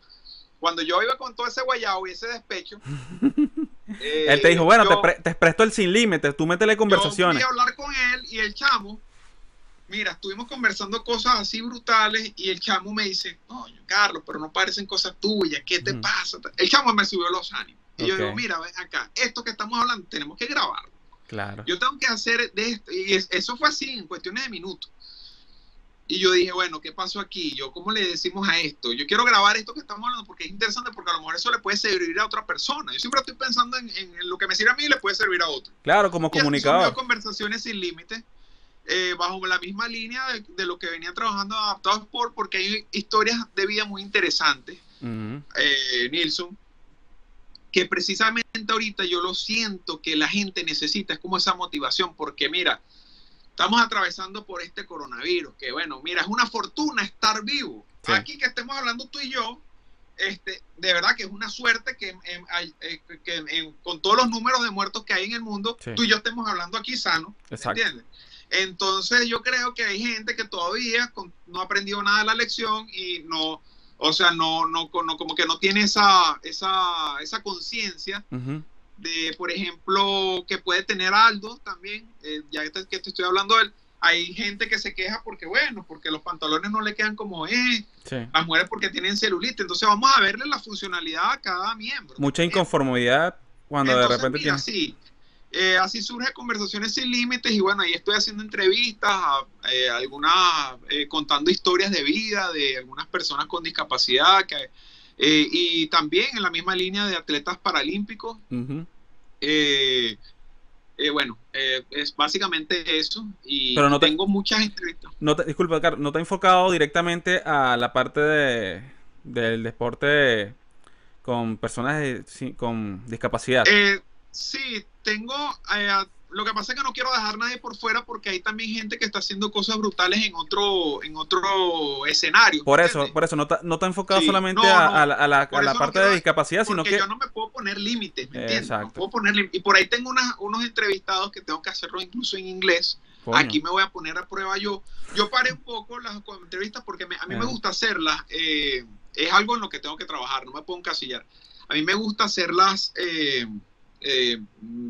cuando yo iba con todo ese guayao y ese despecho, eh, Él te dijo, bueno, yo- te, pre- te presto el sin límites, tú métele yo conversaciones. fui a hablar con él y el chamo mira, estuvimos conversando cosas así brutales y el chamo me dice, no, Carlos, pero no parecen cosas tuyas, ¿qué te pasa? El chamo me subió los ánimos. Y yo digo, mira, ven acá, esto que estamos hablando tenemos que grabarlo. Claro. Yo tengo que hacer de esto. Y es- eso fue así, en cuestiones de minutos. Y yo dije, bueno, ¿qué pasó aquí? Yo, ¿cómo le decimos a esto? Yo quiero grabar esto que estamos hablando porque es interesante, porque a lo mejor eso le puede servir a otra persona. Yo siempre estoy pensando en, en lo que me sirve a mí y le puede servir a otro. Claro, como comunicador. Conversaciones sin límites, eh, bajo la misma línea de, de lo que venía trabajando Adaptados por, porque hay historias de vida muy interesantes, Ujú. eh, Nilsson, que precisamente ahorita yo lo siento que la gente necesita, es como esa motivación, porque mira, estamos atravesando por este coronavirus, que bueno, mira, es una fortuna estar vivo. Sí. Aquí que estemos hablando tú y yo, este, de verdad que es una suerte que, em, hay- eh, que em, con todos los números de muertos que hay en el mundo, Sí. tú y yo estemos hablando aquí sano, Exacto. ¿entiendes? Entonces yo creo que hay gente que todavía con- no ha aprendido nada de la lección y no, o sea, no, no, no como que no tiene esa, esa, esa conciencia. De, por ejemplo, que puede tener Aldo también, eh, ya que te, que te estoy hablando de él, hay gente que se queja porque, bueno, porque los pantalones no le quedan como es, Sí. las mujeres porque tienen celulite, entonces vamos a verle la funcionalidad a cada miembro. Mucha inconformidad cuando de repente mira, tienes. sí, eh, así surge Conversaciones Sin Límites y bueno, ahí estoy haciendo entrevistas, a, eh, algunas, eh, contando historias de vida de algunas personas con discapacidad que, eh, y también en la misma línea de atletas paralímpicos. Eh, eh, bueno, eh, es básicamente eso y Pero no te- tengo muchas entrevistas. No te, disculpa, Carlos, no te ha enfocado directamente a la parte de, del deporte con personas de- con discapacidad. Eh, sí, tengo. eh, lo que pasa es que no quiero dejar a nadie por fuera porque hay también gente que está haciendo cosas brutales en otro, en otro escenario. por ¿me eso, por eso, no te, no ha enfocado Sí, solamente no, a, no, a la, a la- por a la eso no parte de discapacidad, sino Porque que... yo no me puedo poner límites, ¿me entiendes? Exacto. No puedo poner y por ahí tengo unas, unos entrevistados que tengo que hacerlo incluso en inglés. Coño. Aquí me voy a poner a prueba yo. Yo paré un poco las entrevistas porque me- a mí me Ajá. gusta hacerlas. eh, es algo en lo que tengo que trabajar, no me puedo encasillar. A mí me gusta hacerlas eh, eh,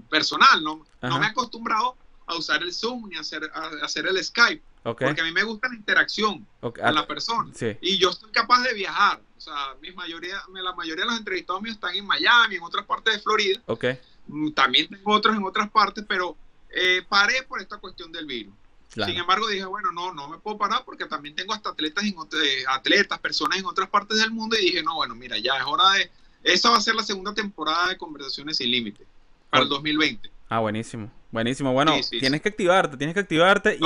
personal, ¿no? Ajá. No me he acostumbrado a usar el Zoom ni a hacer, a hacer el Skype, Ok, porque a mí me gusta la interacción ok, con ah, la persona. sí, Y yo estoy capaz de viajar. O sea, mi mayoría, la mayoría de los entrevistados míos están en Miami, en otras partes de Florida. ok, Mm, También tengo otros en otras partes, pero eh, paré por esta cuestión del virus. claro. Sin embargo, dije, bueno, no, no me puedo parar porque también tengo hasta atletas, en, eh, atletas, personas en otras partes del mundo y dije, no, bueno, mira, ya es hora de... Esa va a ser la segunda temporada de Conversaciones sin Límite para el Ok. 2020. Ah, buenísimo, buenísimo. Bueno, Sí, sí, tienes sí. que activarte, tienes que activarte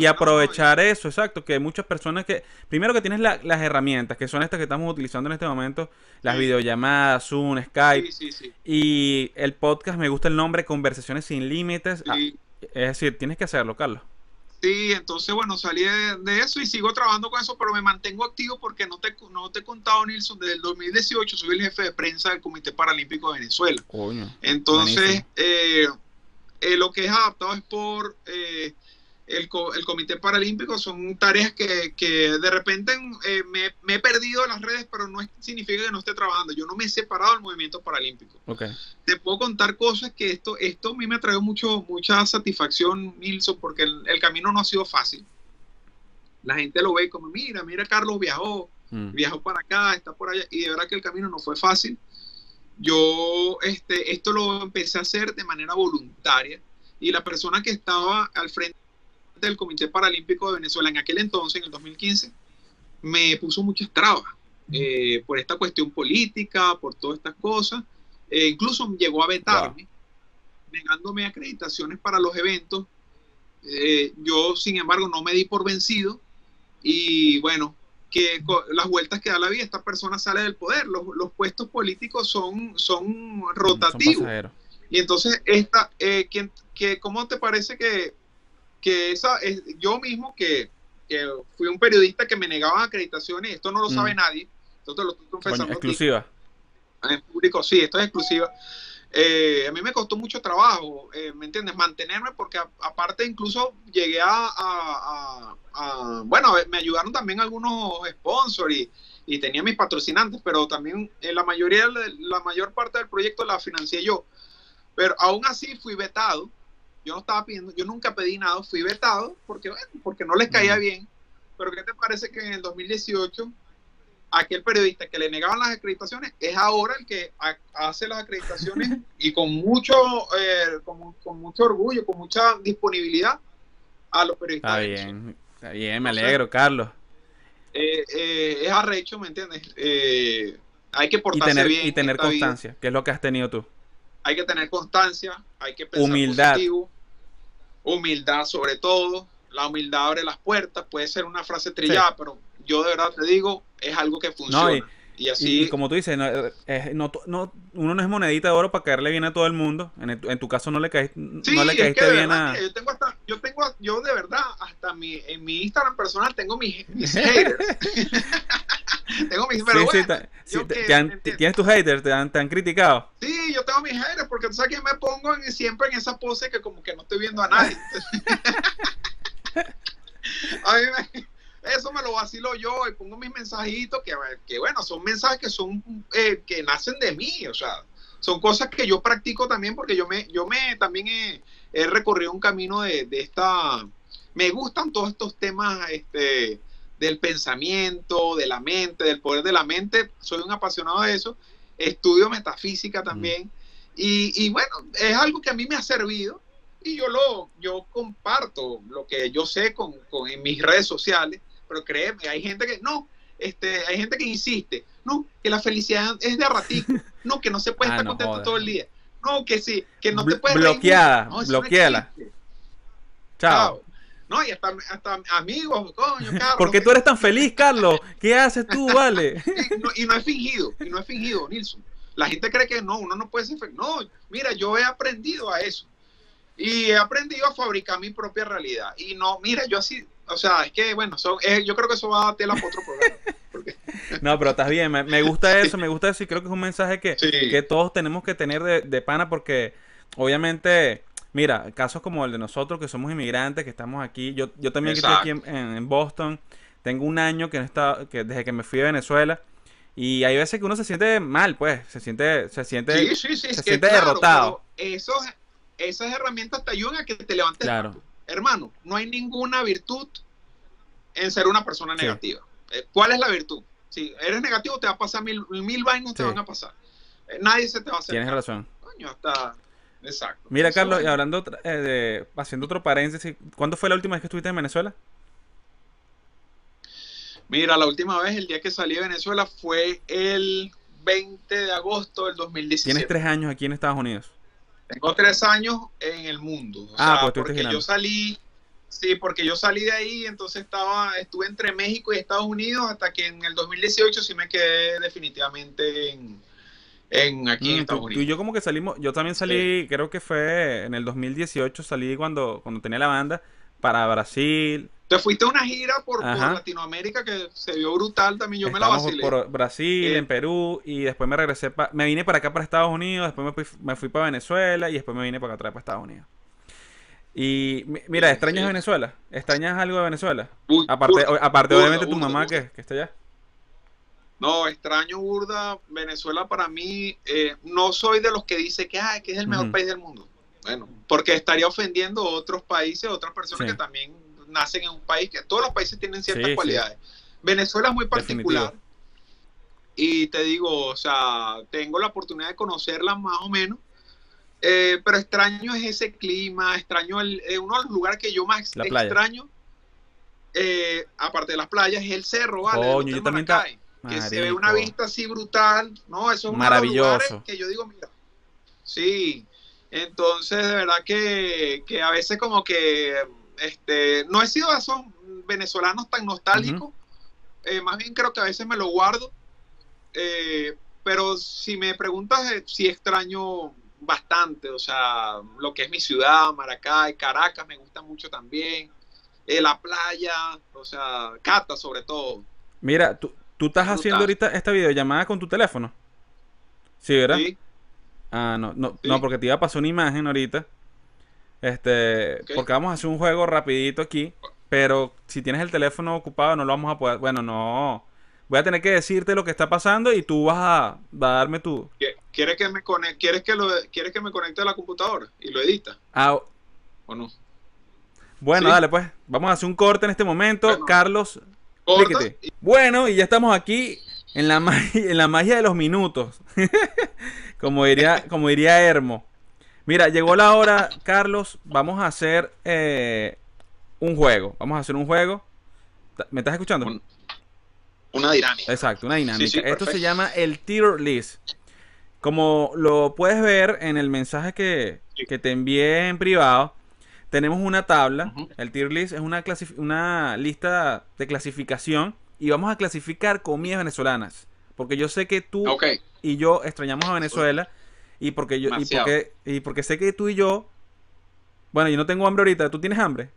y, aprovechar eso, exacto, que hay muchas personas que, primero que tienes la- las herramientas, que son estas que estamos utilizando en este momento, las videollamadas, Zoom, Skype, y el podcast, me gusta el nombre, Conversaciones sin Límites, Ah, es decir, tienes que hacerlo, Carlos. Sí, entonces, bueno, salí de, de eso y sigo trabajando con eso, pero me mantengo activo porque no te, no te he contado, Nilsson, desde el 2018 soy el jefe de prensa del Comité Paralímpico de Venezuela. Coño. Entonces, eh, eh, lo que es adaptado es por eh, el, co- el Comité Paralímpico, son tareas que, que de repente eh, me, me he perdido en las redes, pero no es- significa que no esté trabajando. Yo no me he separado del movimiento paralímpico. Ok. Te puedo contar cosas que esto, esto a mí me traído mucho, mucha satisfacción, Nilsson, porque el, el camino no ha sido fácil. La gente lo ve como, mira, mira, Carlos viajó, Mm. viajó para acá, está por allá, y de verdad que el camino no fue fácil. Yo este, esto lo empecé a hacer de manera voluntaria y la persona que estaba al frente del Comité Paralímpico de Venezuela en aquel entonces, en el 2015, me puso muchas trabas eh, por esta cuestión política, por todas estas cosas. Eh, incluso llegó a vetarme, negándome acreditaciones para los eventos. Eh, yo, sin embargo, no me di por vencido y bueno, que las vueltas que da la vida, esta persona sale del poder, los, los puestos políticos son, son Son rotativos. pasajeros. Y entonces, esta, eh, ¿quién- que, ¿cómo te parece que, que esa, es, yo mismo, que, que fui un periodista que me negaba acreditaciones, esto no lo sabe Mm. nadie, esto te lo estoy confesando exclusiva. en público, sí, esto es exclusiva. Eh, a mí me costó mucho trabajo, eh, ¿me entiendes? Mantenerme porque a- aparte incluso llegué a, a- a- a- bueno, me ayudaron también algunos sponsors y, y tenía mis patrocinantes, pero también eh, la mayoría, la mayor parte del proyecto la financié yo. Pero aún así fui vetado yo no estaba pidiendo, yo nunca pedí nada, fui vetado porque, bueno, porque no les caía bien. Pero ¿qué te parece que en el 2018 aquel periodista que le negaban las acreditaciones es ahora el que ha- hace las acreditaciones y con mucho, eh, con, con mucho orgullo, con mucha disponibilidad a los periodistas. Está bien, está bien, me alegro, Carlos. Eh, eh, es arrecho, ¿me entiendes? Eh, hay que Y portarse tener, bien. y en tener esta vida. constancia, que es lo que has tenido tú. Hay que tener constancia, hay que pensar Humildad. positivo, humildad sobre todo. La humildad abre las puertas, puede ser una frase trillada, pero yo de verdad te digo, es algo que funciona. y, Y, así, y como tú dices, no, eh, no, no- uno no es monedita de oro para caerle bien a todo el mundo. En, el- en tu caso no le, caes, Sí, no le es que caíste bien a... yo tengo hasta, yo tengo, yo de verdad, hasta mi, en mi Instagram personal tengo mis, mis haters. tengo mis, pero Sí, bueno, ta- sí, yo te- qué, te han- ¿me entiendes? tienes tus haters, te han, te han criticado. Sí, yo tengo mis haters porque tú sabes que me pongo en- siempre en esa pose que como que no estoy viendo a nadie. a mí me- eso me lo vacilo yo y pongo mis mensajitos que, que bueno, son mensajes que son eh, que nacen de mí, o sea, son cosas que yo practico también porque yo me, yo me también he, he recorrido un camino de, de esta, me gustan todos estos temas, este del pensamiento, de la mente, del poder de la mente, soy un apasionado de eso, estudio metafísica también, y, y bueno, es algo que a mí me ha servido, y yo lo, yo comparto lo que yo sé con, con- en mis redes sociales, pero créeme, hay gente que, no, este, hay gente que insiste, no, que la felicidad es de ratico, no, que no se puede Ah, estar no contento todo el día, no, que sí, que no te puedes bloqueada. No, bloqueala. Chao. Chao. No, y hasta, hasta amigos, coño, Carlos. ¿Por qué tú eres tan feliz, Carlos? ¿Qué haces tú, vale? Y no, y no es fingido, y no es fingido, Nilsson. La gente cree que no, uno no puede ser feliz. No, mira, yo he aprendido a eso. Y he aprendido a fabricar mi propia realidad. Y no, mira, yo así, o sea, es que, bueno, son, eh, yo creo que eso va a dar tela para otro programa. Porque, No, pero estás bien, me, me gusta eso, me gusta eso y creo que es un mensaje que, Sí. que todos tenemos que tener de, de pana porque obviamente, mira, casos como el de nosotros que somos inmigrantes, que estamos aquí, yo, yo también estoy aquí en, en- en Boston, tengo un año que no está, que desde que me fui a Venezuela y hay veces que uno se siente mal, pues, se siente, se siente, sí, sí, sí, se siente claro, derrotado. esos, esas herramientas te ayudan a que te levantes. Claro. Hermano, no hay ninguna virtud en ser una persona negativa. Eh, ¿Cuál es la virtud? Si eres negativo, te va a pasar mil, mil vainas, te van a pasar. Eh, nadie se te va a hacer. Tienes razón. Coño, hasta. Exacto. Mira, Eso, Carlos, y hablando, eh, de, haciendo otro paréntesis, ¿cuándo fue la última vez que estuviste en Venezuela? Mira, la última vez, el día que salí de Venezuela fue el 20 de agosto del 2017. Tienes tres años aquí en Estados Unidos. Tengo tres años en el mundo. O Ah, sea, pues estuviste porque girando. yo salí, sí, porque yo salí de ahí, entonces estaba, estuve entre México y Estados Unidos hasta que en el 2018 sí me quedé definitivamente en, en aquí en Mm, Estados tú, tú y Unidos. yo como que salimos, yo también salí, creo que fue en el 2018, salí cuando, cuando tenía la banda para Brasil, Te fuiste a una gira por. Latinoamérica que se vio brutal también, yo me la vacilé. por Brasil, Eh. en Perú y después me regresé, pa- me vine para acá para Estados Unidos, después me fui, me fui para Venezuela y después me vine para acá atrás para Estados Unidos. Y mi- mira, ¿extrañas sí. Venezuela? ¿Extrañas algo de Venezuela? Aparte, burda, aparte burda, obviamente tu mamá que, que está allá. No, extraño burda. Venezuela para mí, eh, no soy de los que dice que, ah, que es el mejor país del mundo. Bueno, porque estaría ofendiendo a otros países, a otras personas Sí. que también nacen en un país, que todos los países tienen ciertas Sí, sí. cualidades. Venezuela es muy particular. Definitivo. Y te digo, o sea, tengo la oportunidad de conocerla más o menos. eh, pero extraño es ese clima, extraño el, eh, uno de los lugares que yo más La extraño, eh, aparte de las playas, es el cerro, ¿vale? Coño, yo también Maracay ta- que se ve una vista así brutal, ¿no? Eso es uno de los Maravilloso. lugares que yo digo, mira, sí, entonces de verdad que, que a veces como que, este, no he sido de esos venezolanos tan nostálgicos, eh, más bien creo que a veces me lo guardo, eh, pero si me preguntas eh, si extraño bastante, o sea, lo que es mi ciudad, Maracay, Caracas me gusta mucho también, eh, la playa, o sea, Cata sobre todo. Mira, tú, tú estás haciendo ahorita esta videollamada con tu teléfono. Sí, ¿verdad? ¿sí? Ah, no, no, Sí. no, porque te iba a pasar una imagen ahorita. Este, porque vamos a hacer un juego rapidito aquí, pero si tienes el teléfono ocupado no lo vamos a poder, bueno, no. Voy a tener que decirte lo que está pasando y tú vas a, a darme tu ¿Qui- ¿Quieres que me conecte, quieres que lo, quieres que me conecte a la computadora y lo edita? Ah, ¿O no? Bueno, Sí. dale pues. Vamos a hacer un corte en este momento. Bueno. Carlos, explíquete. Bueno, y ya estamos aquí en la magia, en la magia de los minutos. como diría, como diría Hermo. Mira, llegó la hora, Carlos. Vamos a hacer eh, un juego. Vamos a hacer un juego. ¿Me estás escuchando? Un- Una dinámica. Exacto, una dinámica. Sí, sí, Esto se llama el tier list. Como lo puedes ver en el mensaje que, Sí. que te envié en privado, tenemos una tabla. El tier list es una, una lista de clasificación y vamos a clasificar comidas venezolanas. Porque yo sé que tú y yo extrañamos a Venezuela y porque yo y porque, y porque sé que tú y yo bueno, yo no tengo hambre ahorita, ¿tú tienes hambre?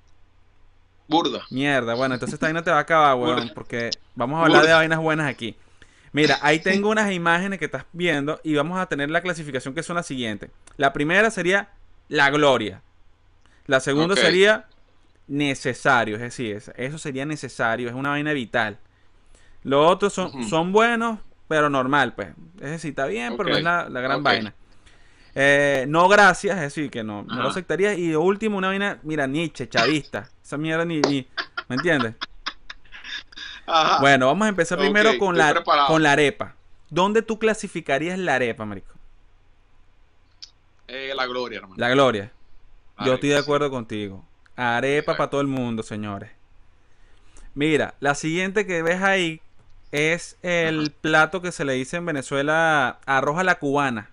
Burda. Mierda, bueno, entonces esta vaina te va a acabar, weón, Burda. porque vamos a hablar de vainas buenas aquí. Mira, ahí tengo unas imágenes que estás viendo y vamos a tener la clasificación que son las siguientes. La primera sería la gloria. La segunda sería necesario, es decir, es- eso sería necesario, es una vaina vital. Los otros son, son buenos, pero normal, pues. Es decir, está bien, pero no es la, la gran vaina. Eh, no gracias, es decir, que no, no lo aceptaría. Y lo último, una vaina, mira, Nietzsche, chavista. Esa mierda ni, ni- ¿me entiendes? Ajá. Bueno, vamos a empezar primero con la, preparado. con la arepa. ¿Dónde tú clasificarías la arepa, marico? Eh, la gloria, hermano. La gloria. Yo Ay, estoy de sí. acuerdo contigo. Arepa para todo el mundo, señores. Mira, la siguiente que ves ahí es el plato que se le dice en Venezuela arroz a la cubana.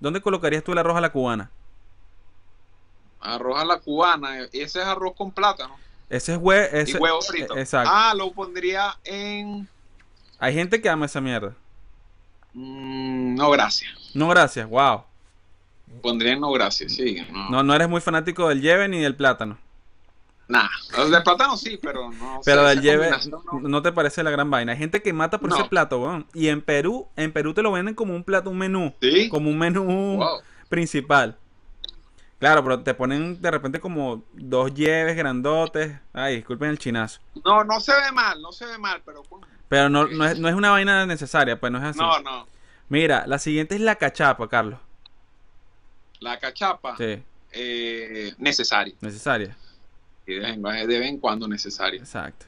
¿Dónde colocarías tú el arroz a la cubana? Arroz a la cubana. Ese es arroz con plátano. Ese es hue ese- y huevo frito. eh, Exacto. Ah, lo pondría en. Hay gente que ama esa mierda. mm, no, gracias. No, gracias. Wow. Pondría en no, gracias. Sí. No. No, no eres muy fanático del lleve ni del plátano. Nah. Los de plátano sí, pero no. Pero del lleve no. no te parece la gran vaina. Hay gente que mata por No. ese plato, weón. Y en Perú, en Perú te lo venden como un plato, un menú. Sí. Como un menú Wow. principal. Claro, pero te ponen de repente como dos lleves grandotes. Ay, disculpen el chinazo. No, no se ve mal, no se ve mal, pero. Pero no, no, es, no es una vaina necesaria, pues no es así. No, no. Mira, la siguiente es la cachapa, Carlos. La cachapa, Sí, eh, necesaria. necesaria. Y de vez, en, de vez en cuando necesaria. Exacto.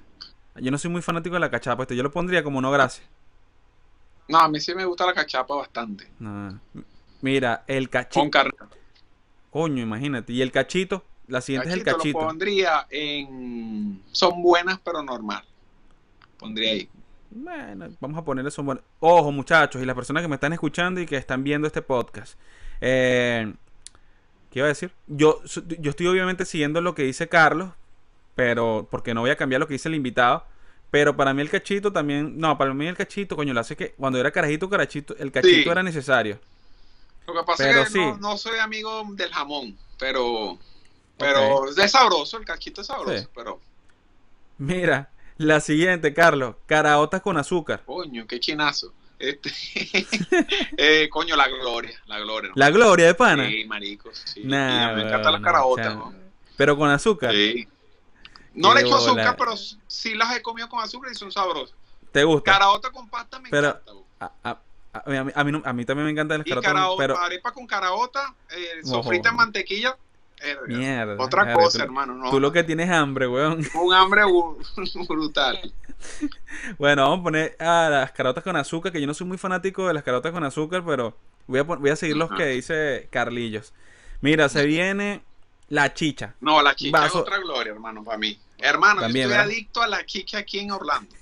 Yo no soy muy fanático de la cachapa, este, yo lo pondría como no gracias. No, a mí sí me gusta la cachapa bastante. No. Mira, el cachito. Con carne. Coño, imagínate. Y el cachito. La siguiente es el Cachito lo pondría en. Son buenas, pero normal. Pondría ahí. Bueno, vamos a ponerle eso. bueno. Ojo, muchachos, y las personas que me están escuchando y que están viendo este podcast. Eh, ¿Qué iba a decir? Yo, yo estoy obviamente siguiendo lo que dice Carlos, pero porque no voy a cambiar lo que dice el invitado. Pero para mí el cachito también. No, para mí el cachito, coño, lo hace que cuando era carajito, carachito, el cachito Sí. era necesario. Lo que pasa Pero es que sí. no, no soy amigo del jamón, pero. Pero es sabroso, el cachito es sabroso, Sí. pero. Mira, la siguiente, Carlos. Caraotas con azúcar. Coño, qué chinazo. Este, eh, coño, la gloria, la gloria. ¿no? La gloria de pana. Sí, marico. Sí. Nah, Y me encantan las caraotas. ¿no? Pero con azúcar. Sí. No le echo azúcar, pero sí las he comido con azúcar y son sabrosas. ¿Te gusta? Caraota con pasta me Pero- encanta. A, a- a- mí, a mí a mí también me encantan las Y caraotas, caraota, pero arepa con caraota, eh, sofrita en mantequilla. Mierda. Otra cosa, tú- hermano. No, Tú lo que tienes hambre, weón. Un hambre brutal. Bueno, vamos a poner a las carotas con azúcar, que yo no soy muy fanático de las carotas con azúcar, pero voy a, voy a seguir los Ajá. que dice Carlillos. Mira, se viene la chicha. No, la chicha Vaso- es otra gloria, hermano, para mí. Hermano, También, yo estoy ¿verdad? adicto a la chicha aquí en Orlando.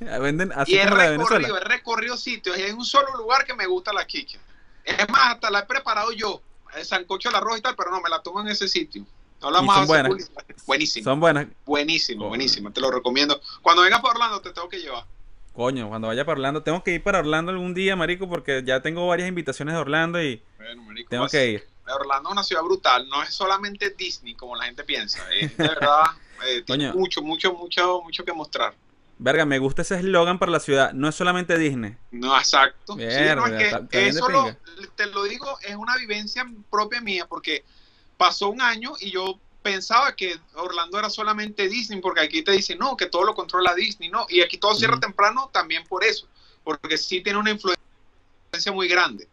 Venden así y he recorrido, he recorrido sitios y hay un solo lugar que me gusta la chicha. Es más, hasta la he preparado yo. El sancocho, el arroz y tal, pero no, me la tomo en ese sitio. No la más buenas. Buenísimo, Son buenas. buenísimo, Oh. buenísimo. Te lo recomiendo. Cuando vengas para Orlando te tengo que llevar. Coño, cuando vaya para Orlando, tengo que ir para Orlando algún día, marico, porque ya tengo varias invitaciones de Orlando y Bueno, marico, tengo que ir. Orlando es una ciudad brutal, no es solamente Disney como la gente piensa, es de verdad, eh, tiene mucho, mucho, mucho, mucho que mostrar. Verga, me gusta ese eslogan para la ciudad. No es solamente Disney. No, exacto. Sí, no, es que eso lo. Te lo digo, es una vivencia propia mía, porque pasó un año y yo pensaba que Orlando era solamente Disney, porque aquí te dicen, no, que todo lo controla Disney, no, y aquí todo cierra temprano también por eso, porque sí tiene una influencia muy grande.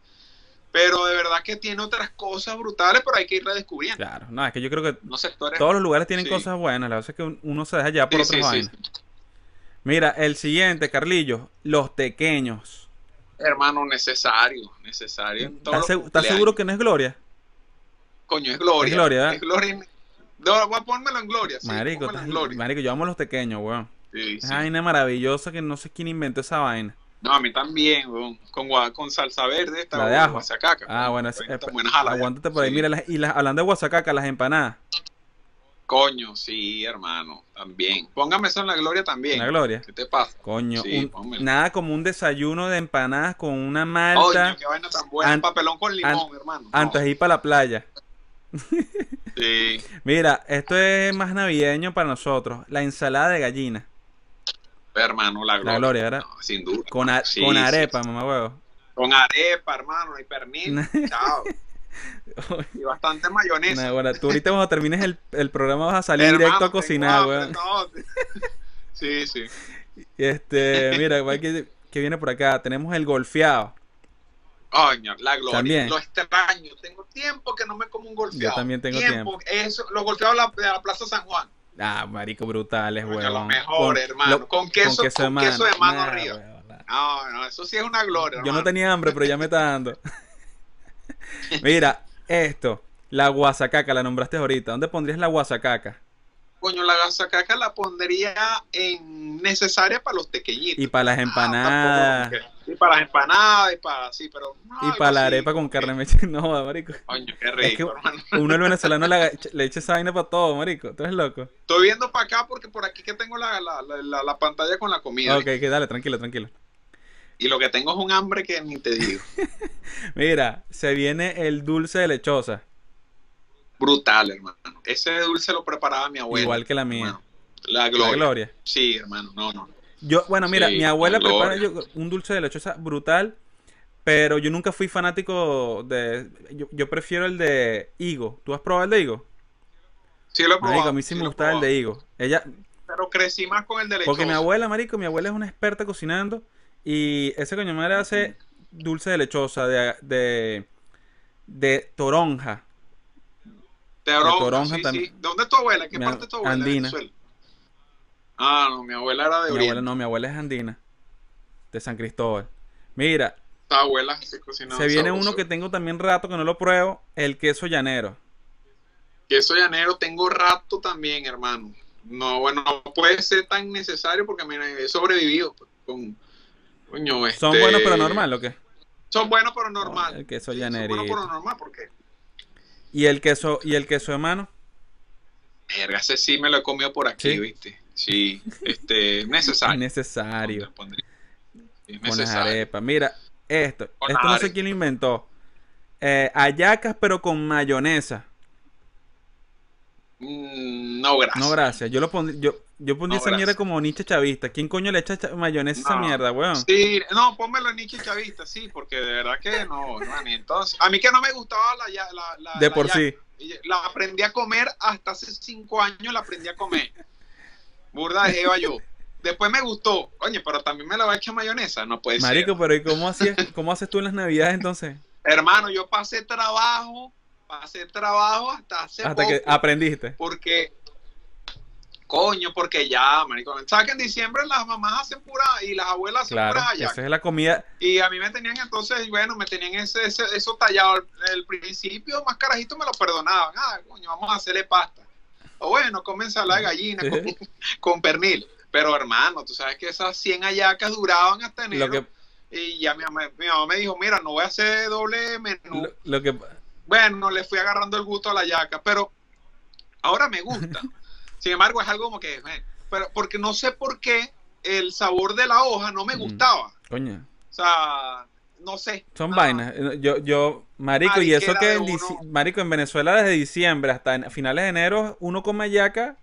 Pero de verdad que tiene otras cosas brutales, pero hay que irla descubriendo. Claro, no, es que yo creo que sectores. todos los lugares tienen Sí. cosas buenas. La verdad es que un- uno se deja ya por Sí, otras sí, vainas. Mira, el siguiente, Carlillo, los pequeños. Hermano, necesario, necesario. ¿Estás, seg- seguro que no es Gloria? Coño, es Gloria. Es Gloria, ¿verdad? Es Gloria. No, voy a ponérmelo en Gloria. Sí, marico, en Gloria. marico, yo amo los pequeños, weón. Sí, sí. vaina maravillosa que no sé quién inventó esa vaina. No, a mí también, weón. Con, gua- con salsa verde, esta La de ajo. guasacaca, Ah, bueno, es- eh, aguántate por ahí. Mira, las- y las, hablando de Guasacaca, las empanadas. Coño, sí, hermano, también. Póngame eso en la Gloria también. La Gloria. ¿Qué te pasa? Coño, Sí, un- nada como un desayuno de empanadas con una malta Coño, qué vaina tan buena. An- Papelón con limón, hermano. No, antes de ir para la playa. Sí. Mira, esto es más navideño para nosotros. La ensalada de gallina. Hermano, la Gloria. Gloria, ¿verdad? No, sin duda. Con, a- Sí, con sí, arepa, sí. mamá huevo. Con arepa, hermano, y pernil. Chao. Y bastante mayonesa. Nah, bueno, tú ahorita cuando termines el, el programa vas a salir Hermano, directo a cocinar, weón. no. Sí, sí. Este, mira, igual que, que viene por acá. Tenemos el golfeado. Coño, la gloria. También. Lo extraño. Tengo tiempo que no me como un golfeado. Yo también tengo tiempo. Eso, los golfeados de la, de la Plaza San Juan. Ah, marico, brutales, weón. lo mejor, Con- hermano. lo- con queso, con queso, de mano Nah, arriba. weón, nah. No, no, eso sí es una gloria. Yo no tenía hambre, pero ya me está dando. Mira, esto. La guasacaca, la nombraste ahorita. ¿Dónde pondrías la guasacaca? Coño, la gasacaca la pondría en necesaria para los pequeñitos. Y para las Ah, empanadas. tampoco, y para las empanadas, y para sí, pero. no, Y para la arepa con carne mecha. No, marico. Coño, qué Es rico, que hermano. uno el venezolano le, le echa esa vaina para todo, marico. Tú eres loco. Estoy viendo para acá porque por aquí que tengo la, la, la, la- la pantalla con la comida. Ok, que dale, tranquilo, tranquilo. Y lo que tengo es un hambre que ni te digo. Mira, se viene el dulce de lechosa. Brutal, hermano. Ese dulce lo preparaba mi abuela. Igual que la mía. hermano. La La gloria. Sí, hermano, no, no. Yo, bueno, mira, Sí, mi abuela la prepara yo- un dulce de lechosa brutal, pero yo nunca fui fanático de... Yo, yo prefiero el de higo. ¿Tú has probado el de higo? Sí lo he probado. Marico, a mí sí, me lo he gustaba el de higo. Ella, Pero crecí más con el de porque mi lechosa. abuela, marico, mi abuela es una experta cocinando y ese coño madre hace dulce de lechosa de, de, de toronja. De toronja, toronja sí, también. sí. ¿De dónde es tu abuela? ¿Qué Mi parte es tu abuela? andina. Venezuela? Ah, no, mi abuela era de Mi Oriente. abuela no, mi abuela es andina, de San Cristóbal. Mira, Esta abuela se cocinaba se viene sabroso. uno que tengo también rato que no lo pruebo, el queso llanero. Queso llanero tengo rato también, hermano. No, bueno, no puede ser tan necesario porque mira, he sobrevivido pues, con... Coño, ¿Son este, buenos pero normal o qué? Son buenos pero normal. el queso Sí, Son llanerito. buenos pero normal porque... ¿Y el queso, y el queso de mano? Verga, ese sí me lo he comido por aquí, ¿Sí? ¿viste? Sí, este, necesario. Es necesario. Es Con las necesario. arepas. Mira, esto. Con esto no sé quién lo inventó. Eh, hallacas pero con mayonesa. Mm, no, gracias. No, gracias. Yo lo pondría, yo, yo pondría No, esa mierda como Nietzsche chavista. ¿Quién coño le echa cha- mayonesa a esa mierda, weón? Sí, no, pónmelo Nietzsche Chavista, sí, porque de verdad que no, Entonces, a mí que no me gustaba la, ya- la, la- De la por sí. La aprendí a comer hasta hace cinco años, la aprendí a comer. Burda de jeva yo. Después me gustó. Oye, pero también me la va a echar mayonesa, no puede Marico, ser. pero ¿y cómo, hacías, cómo haces tú en las navidades entonces? Hermano, yo pasé trabajo, pasé trabajo hasta hace Hasta que aprendiste. porque coño, porque ya, marico, sabes que en diciembre las mamás hacen pura y las abuelas hacen Claro, pura esa es la comida. Y a mí me tenían entonces, bueno, me tenían ese, ese- eso tallado al el principio, más carajito me lo perdonaban. Ah, coño, vamos a hacerle pasta. O bueno, come ensalada de gallina con, con pernil. Pero hermano, tú sabes que esas 100 hallacas duraban hasta enero. Lo que, Y ya mi mamá, mi mamá me dijo, mira, no voy a hacer doble menú. lo, lo que, Bueno, le fui agarrando el gusto a la yaca, pero ahora me gusta. Sin embargo, es algo como que, eh, pero porque no sé por qué el sabor de la hoja no me Mm. gustaba. coño, O sea, no sé. son No, vainas. Yo, yo, marico, y eso que en dici- marico, en Venezuela desde diciembre hasta en- finales de enero uno come hallaca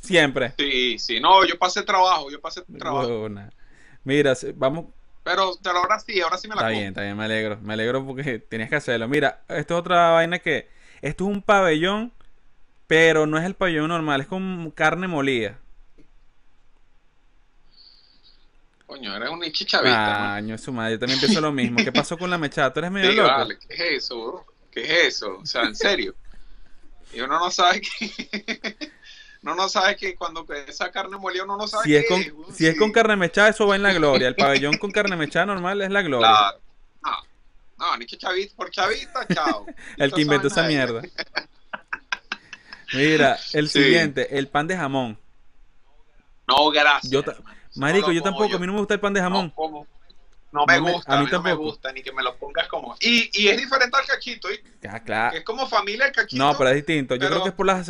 siempre. Sí, sí, no, yo pasé trabajo, yo pasé trabajo. Mira, vamos, Pero, pero ahora sí, ahora sí me la Está bien, está bien, me alegro. Me alegro porque tenías que hacerlo. Mira, esto es otra vaina que. Esto es un pabellón, pero no es el pabellón normal, es con carne molida. Coño, eres un chichavita, Año, su madre, yo también pienso lo mismo. ¿Qué pasó con la mechada? ¿Tú eres ¿no? medio Sí, loco? vale, ¿qué es eso, bro? ¿Qué es eso? O sea, en serio. Y uno no sabe que... uno no sabe que cuando esa carne molida uno no sabe Si es qué con, weón, si es con carne mechada, eso va en la gloria. El pabellón con carne mechada normal es la gloria. Claro. No, no, ni que chavita, por chavita, chao. El que inventó esa mierda. Mira, el Sí. siguiente, el pan de jamón. No, gracias. Yo. Marico, No yo tampoco, a mí no me gusta el pan de jamón. No, como. No me No gusta, a a mí mí, no me tampoco. gusta, ni que me lo pongas como. Y, y es diferente al cachito, ¿eh? Ah, claro. Es como familia el cachito. No, pero es distinto. Yo pero- creo que es por las...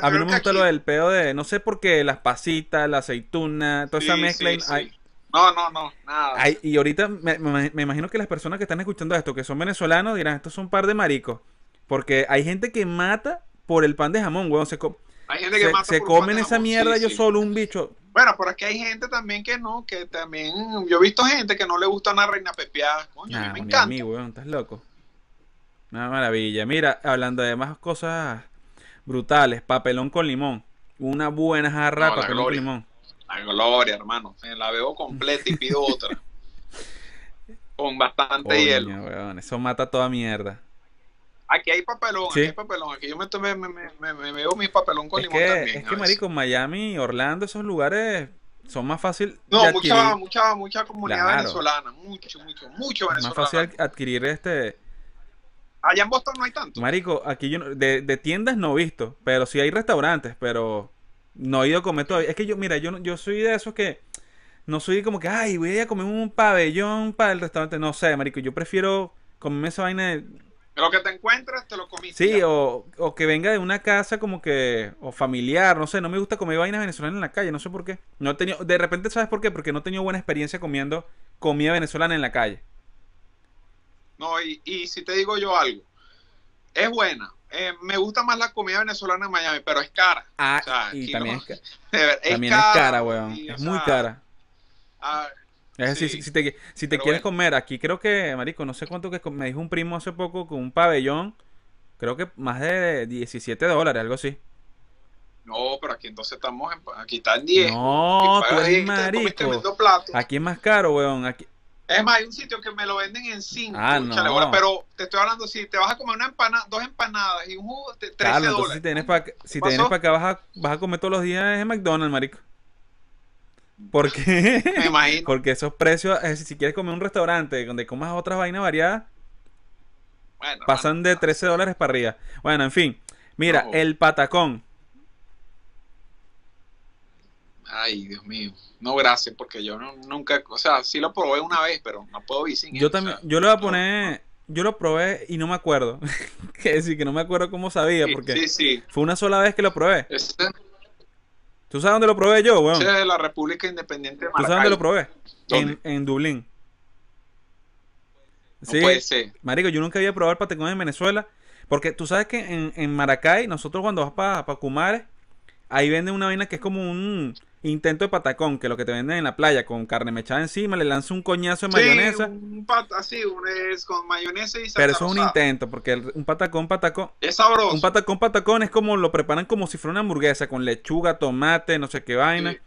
A mí no me gusta lo del pedo de... No sé por qué, las pasitas, la aceituna, toda esa mezcla. sí, No, no, no, nada. y ahorita me, me- me imagino que las personas que están escuchando esto, que son venezolanos, dirán, estos son un par de maricos. Porque hay gente que mata por el pan de jamón, weón. Se, co- Hay gente que se, mata se por comen esa jamón, mierda yo solo, un bicho. Bueno, pero es que hay gente también que no, que también. Yo he visto gente que no le gusta una reina pepeada. Coño, a mí me encanta. a mí, weón, estás loco. Una maravilla. Mira, hablando de más cosas brutales, papelón con limón. Una buena jarra No, papelón con limón. La gloria, hermano. La veo completa y pido otra. Con bastante hielo. weón, eso mata toda mierda. Aquí hay papelón, Sí. aquí hay papelón. Aquí yo me, tomé- me, me, me, me veo mi papelón con Es limón que, también. es que marico, Miami, Orlando, esos lugares son más fácil No, de mucha, mucha, mucha comunidad Claro. venezolana. Mucho, mucho, mucho más venezolano. fácil ad- adquirir este... Allá en Boston no hay tanto. Marico, aquí yo no- de, de tiendas no he visto, pero sí hay restaurantes, pero no he ido a comer todavía. Es que yo, mira, yo, no- yo soy de esos que no soy como que, ay, voy a ir a comer un pabellón para el restaurante. No sé, marico, yo prefiero comerme esa vaina de... Lo que te encuentras, te lo comiste. Sí, o, o que venga de una casa como que, o familiar, no sé, no me gusta comer vainas venezolanas en la calle, no sé por qué. No he tenido, de repente, ¿sabes por qué? Porque no he tenido buena experiencia comiendo comida venezolana en la calle. No, y, y si te digo yo algo, es buena. Eh, me gusta más la comida venezolana en Miami, pero es cara. Ah, O sea, y también, no- es, ver- es también es cara, cara, weón. y, Es muy sea, cara. Es decir, Sí, si, si te, si te quieres bueno. comer, aquí creo que, marico, no sé cuánto que me dijo un primo hace poco con un pabellón, creo que más de 17 dólares, algo así. no, pero aquí entonces estamos en, aquí está en 10. No, tú eres 10 y te comes marico. plato. Aquí es más caro, weón. Aquí, Es más, hay un sitio que me lo venden en 5. Ah, no. pero te estoy hablando, si te vas a comer una empanada, dos empanadas y un jugo, te- 13 Carlos, entonces dólares. si te vienes para si para acá vas a, vas a comer todos los días en McDonald's, marico. Porque Me imagino. porque esos precios, si quieres comer en un restaurante donde comas otras vainas variadas, Bueno, pasan de 13 dólares para arriba. Bueno, en fin. Mira, No. el patacón. Ay, Dios mío. No, gracias, porque yo no, nunca, o sea, sí lo probé una vez, pero no puedo vivir sin Yo él, o también, sea, yo le voy a poner, yo lo probé y no me acuerdo. que decir que no me acuerdo cómo sabía, Sí, porque sí, sí. fue una sola vez que lo probé. Ese, ¿Tú sabes dónde lo probé yo, weón? ese es de la República Independiente de ¿Tú sabes Maracay. dónde lo probé? ¿Dónde? En, en Dublín. No puede ser. Marico, yo nunca había probado el patacón en Venezuela. Porque tú sabes que en, en Maracay, nosotros cuando vas para pa Cumares, ahí venden una vaina que es como un intento de patacón, que lo que te venden en la playa, con carne mechada encima, le lanza un coñazo de mayonesa. Sí, un pat, así, un es con mayonesa y salsa pero eso es un intento, porque el- un patacón, patacón, Es sabroso. un patacón, patacón es como lo preparan como si fuera una hamburguesa, con lechuga, tomate, no sé qué vaina. Sí.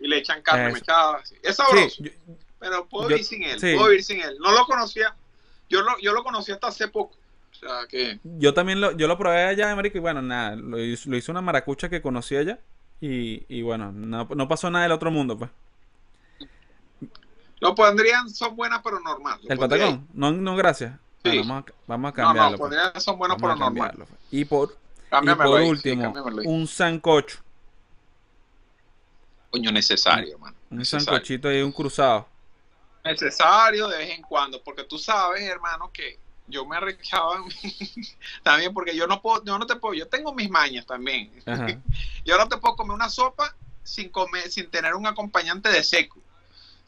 Y le echan carne Eso. mechada. Es sabroso, Sí, yo- pero puedo yo- vivir sin él. sí. Puedo vivir sin él. No lo conocía. Yo lo, yo lo conocí hasta hace poco. O sea que. Yo también lo, yo lo probé allá, marico, y bueno, nada, lo hizo, lo hizo una maracucha que conocí allá. Y, y bueno, no, no pasó nada del otro mundo, pues. Lo pondrían, son buenas, pero normal. El patacón, no, no, gracias. Sí. Bueno, vamos, a, vamos a No, cambiarlo. no, pues. pondrían, son buenos, Vamos pero normal. pues. Y por, y por sí, último, un sancocho. Coño, necesario, hermano. Un Necesario. sancochito y un cruzado. Necesario de vez en cuando, porque tú sabes, hermano, que yo me arrechaba también porque yo no puedo, yo no te puedo, yo tengo mis mañas también. Ajá. Yo no te puedo comer una sopa sin comer, sin tener un acompañante de seco.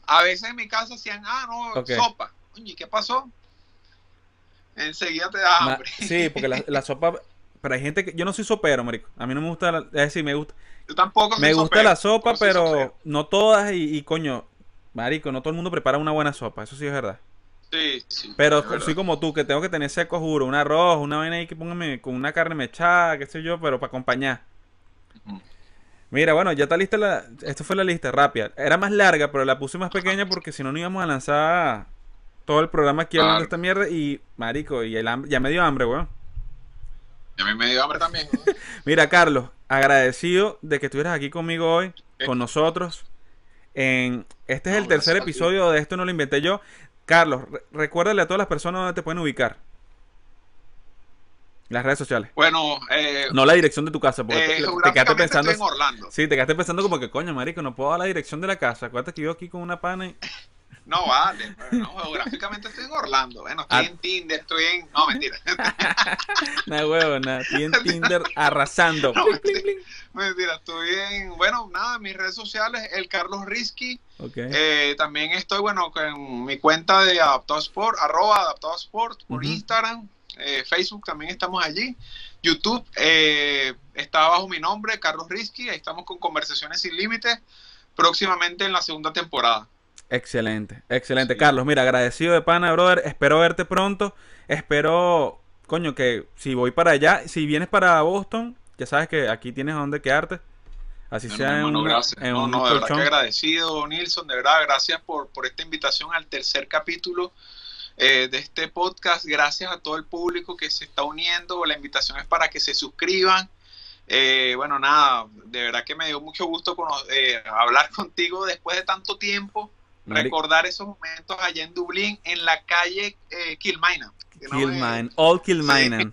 A veces en mi casa hacían, ah, no, sopa. Oye, ¿qué pasó? Enseguida te da Ma- hambre. sí, porque la, la sopa. Pero hay gente que. Yo no soy sopero, marico. A mí no me gusta. la- es decir, me gusta, Yo tampoco soy me gusta sopero, la sopa, pero no todas. Y, y, coño, marico, no todo el mundo prepara una buena sopa. Eso sí es verdad. Sí, sí. Pero soy como tú, que tengo que tener seco, juro. Un arroz, una vaina ahí que póngame con una carne mechada, qué sé yo, pero para acompañar. Mira, bueno, ya está lista la. Esta fue la lista rápida. Era más larga, pero la puse más pequeña porque si no, no íbamos a lanzar todo el programa aquí hablando de esta mierda. Y, marico, y el ham- ya me dio hambre, weón. Y a mí me dio hambre también. ¿no? Mira, Carlos, agradecido de que estuvieras aquí conmigo hoy, con nosotros. En, este es el tercer episodio de Esto No Lo Inventé Yo. Carlos, re- recuérdale a todas las personas dónde te pueden ubicar. Las redes sociales. Bueno, eh, No la dirección de tu casa, porque eh, te, te quedaste pensando. estoy en Orlando. Sí, te quedaste pensando como que, coño, marico, no puedo dar la dirección de la casa. Acuérdate que yo aquí con una pana y... No, vale. pero no, geográficamente estoy en Orlando. Bueno, estoy Ah. en Tinder, estoy en... No, mentira. Nah, huevo, nada. Estoy en Tinder arrasando. No, mentira. Mentira, estoy en... Bueno, nada, mis redes sociales, el Carlos Risky. Eh, también estoy, bueno, con mi cuenta de Adaptado Sport, arroba Adaptado Sport, por. Instagram, eh, Facebook también estamos allí. YouTube eh, está bajo mi nombre, Carlos Risky, ahí estamos con Conversaciones Sin Límites, próximamente en la segunda temporada. Excelente, excelente. Sí. Carlos, mira, agradecido de pana, brother. Espero verte pronto. Espero, coño, que si voy para allá, si vienes para Boston, ya sabes que aquí tienes a dónde quedarte. Así sea en, hermano, gracias. en No, un no, de verdad que agradecido, Nilsson, de verdad, gracias por, por esta invitación al tercer capítulo eh, de este podcast. Gracias a todo el público que se está uniendo. La invitación es para que se suscriban. Eh, bueno, nada, de verdad que me dio mucho gusto cono- eh, hablar contigo después de tanto tiempo. Recordar esos momentos allá en Dublín, en la calle eh, Kilmainham. que no Killmine, all Killmine.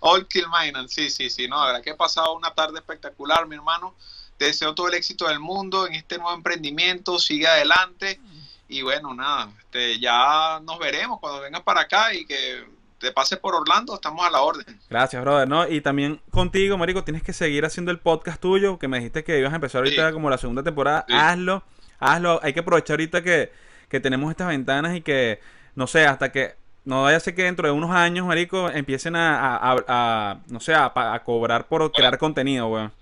Old Kilmainham, sí, sí, sí, no, la verdad que he pasado una tarde espectacular, mi hermano. Te deseo todo el éxito del mundo en este nuevo emprendimiento, sigue adelante y bueno, nada, este, ya nos veremos cuando vengas para acá y que te pases por Orlando, estamos a la orden. Gracias, brother, ¿no? Y también contigo, marico, tienes que seguir haciendo el podcast tuyo, que me dijiste que ibas a empezar ahorita Sí. como la segunda temporada. Sí. Hazlo, hazlo. Hay que aprovechar ahorita que, que tenemos estas ventanas y que, no sé, hasta que, no vaya a ser que dentro de unos años, marico, empiecen a, a- a- a, no sé, a, cobrar por crear contenido, weón.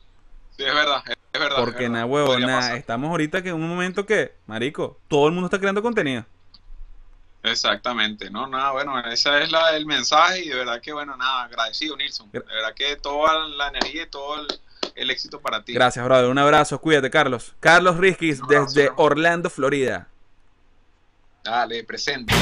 Sí, es verdad, es verdad. Porque nada, podría nada, estamos ahorita que en un momento que, marico, todo el mundo está creando contenido. Exactamente, no, nada, bueno, ese es la, el mensaje y de verdad que, bueno, nada, agradecido, Nilsson. De verdad que toda la energía y todo el, el éxito para ti. Gracias, brother. Un abrazo, cuídate, Carlos. Carlos abrazo, desde. Orlando, Florida. Dale, presente.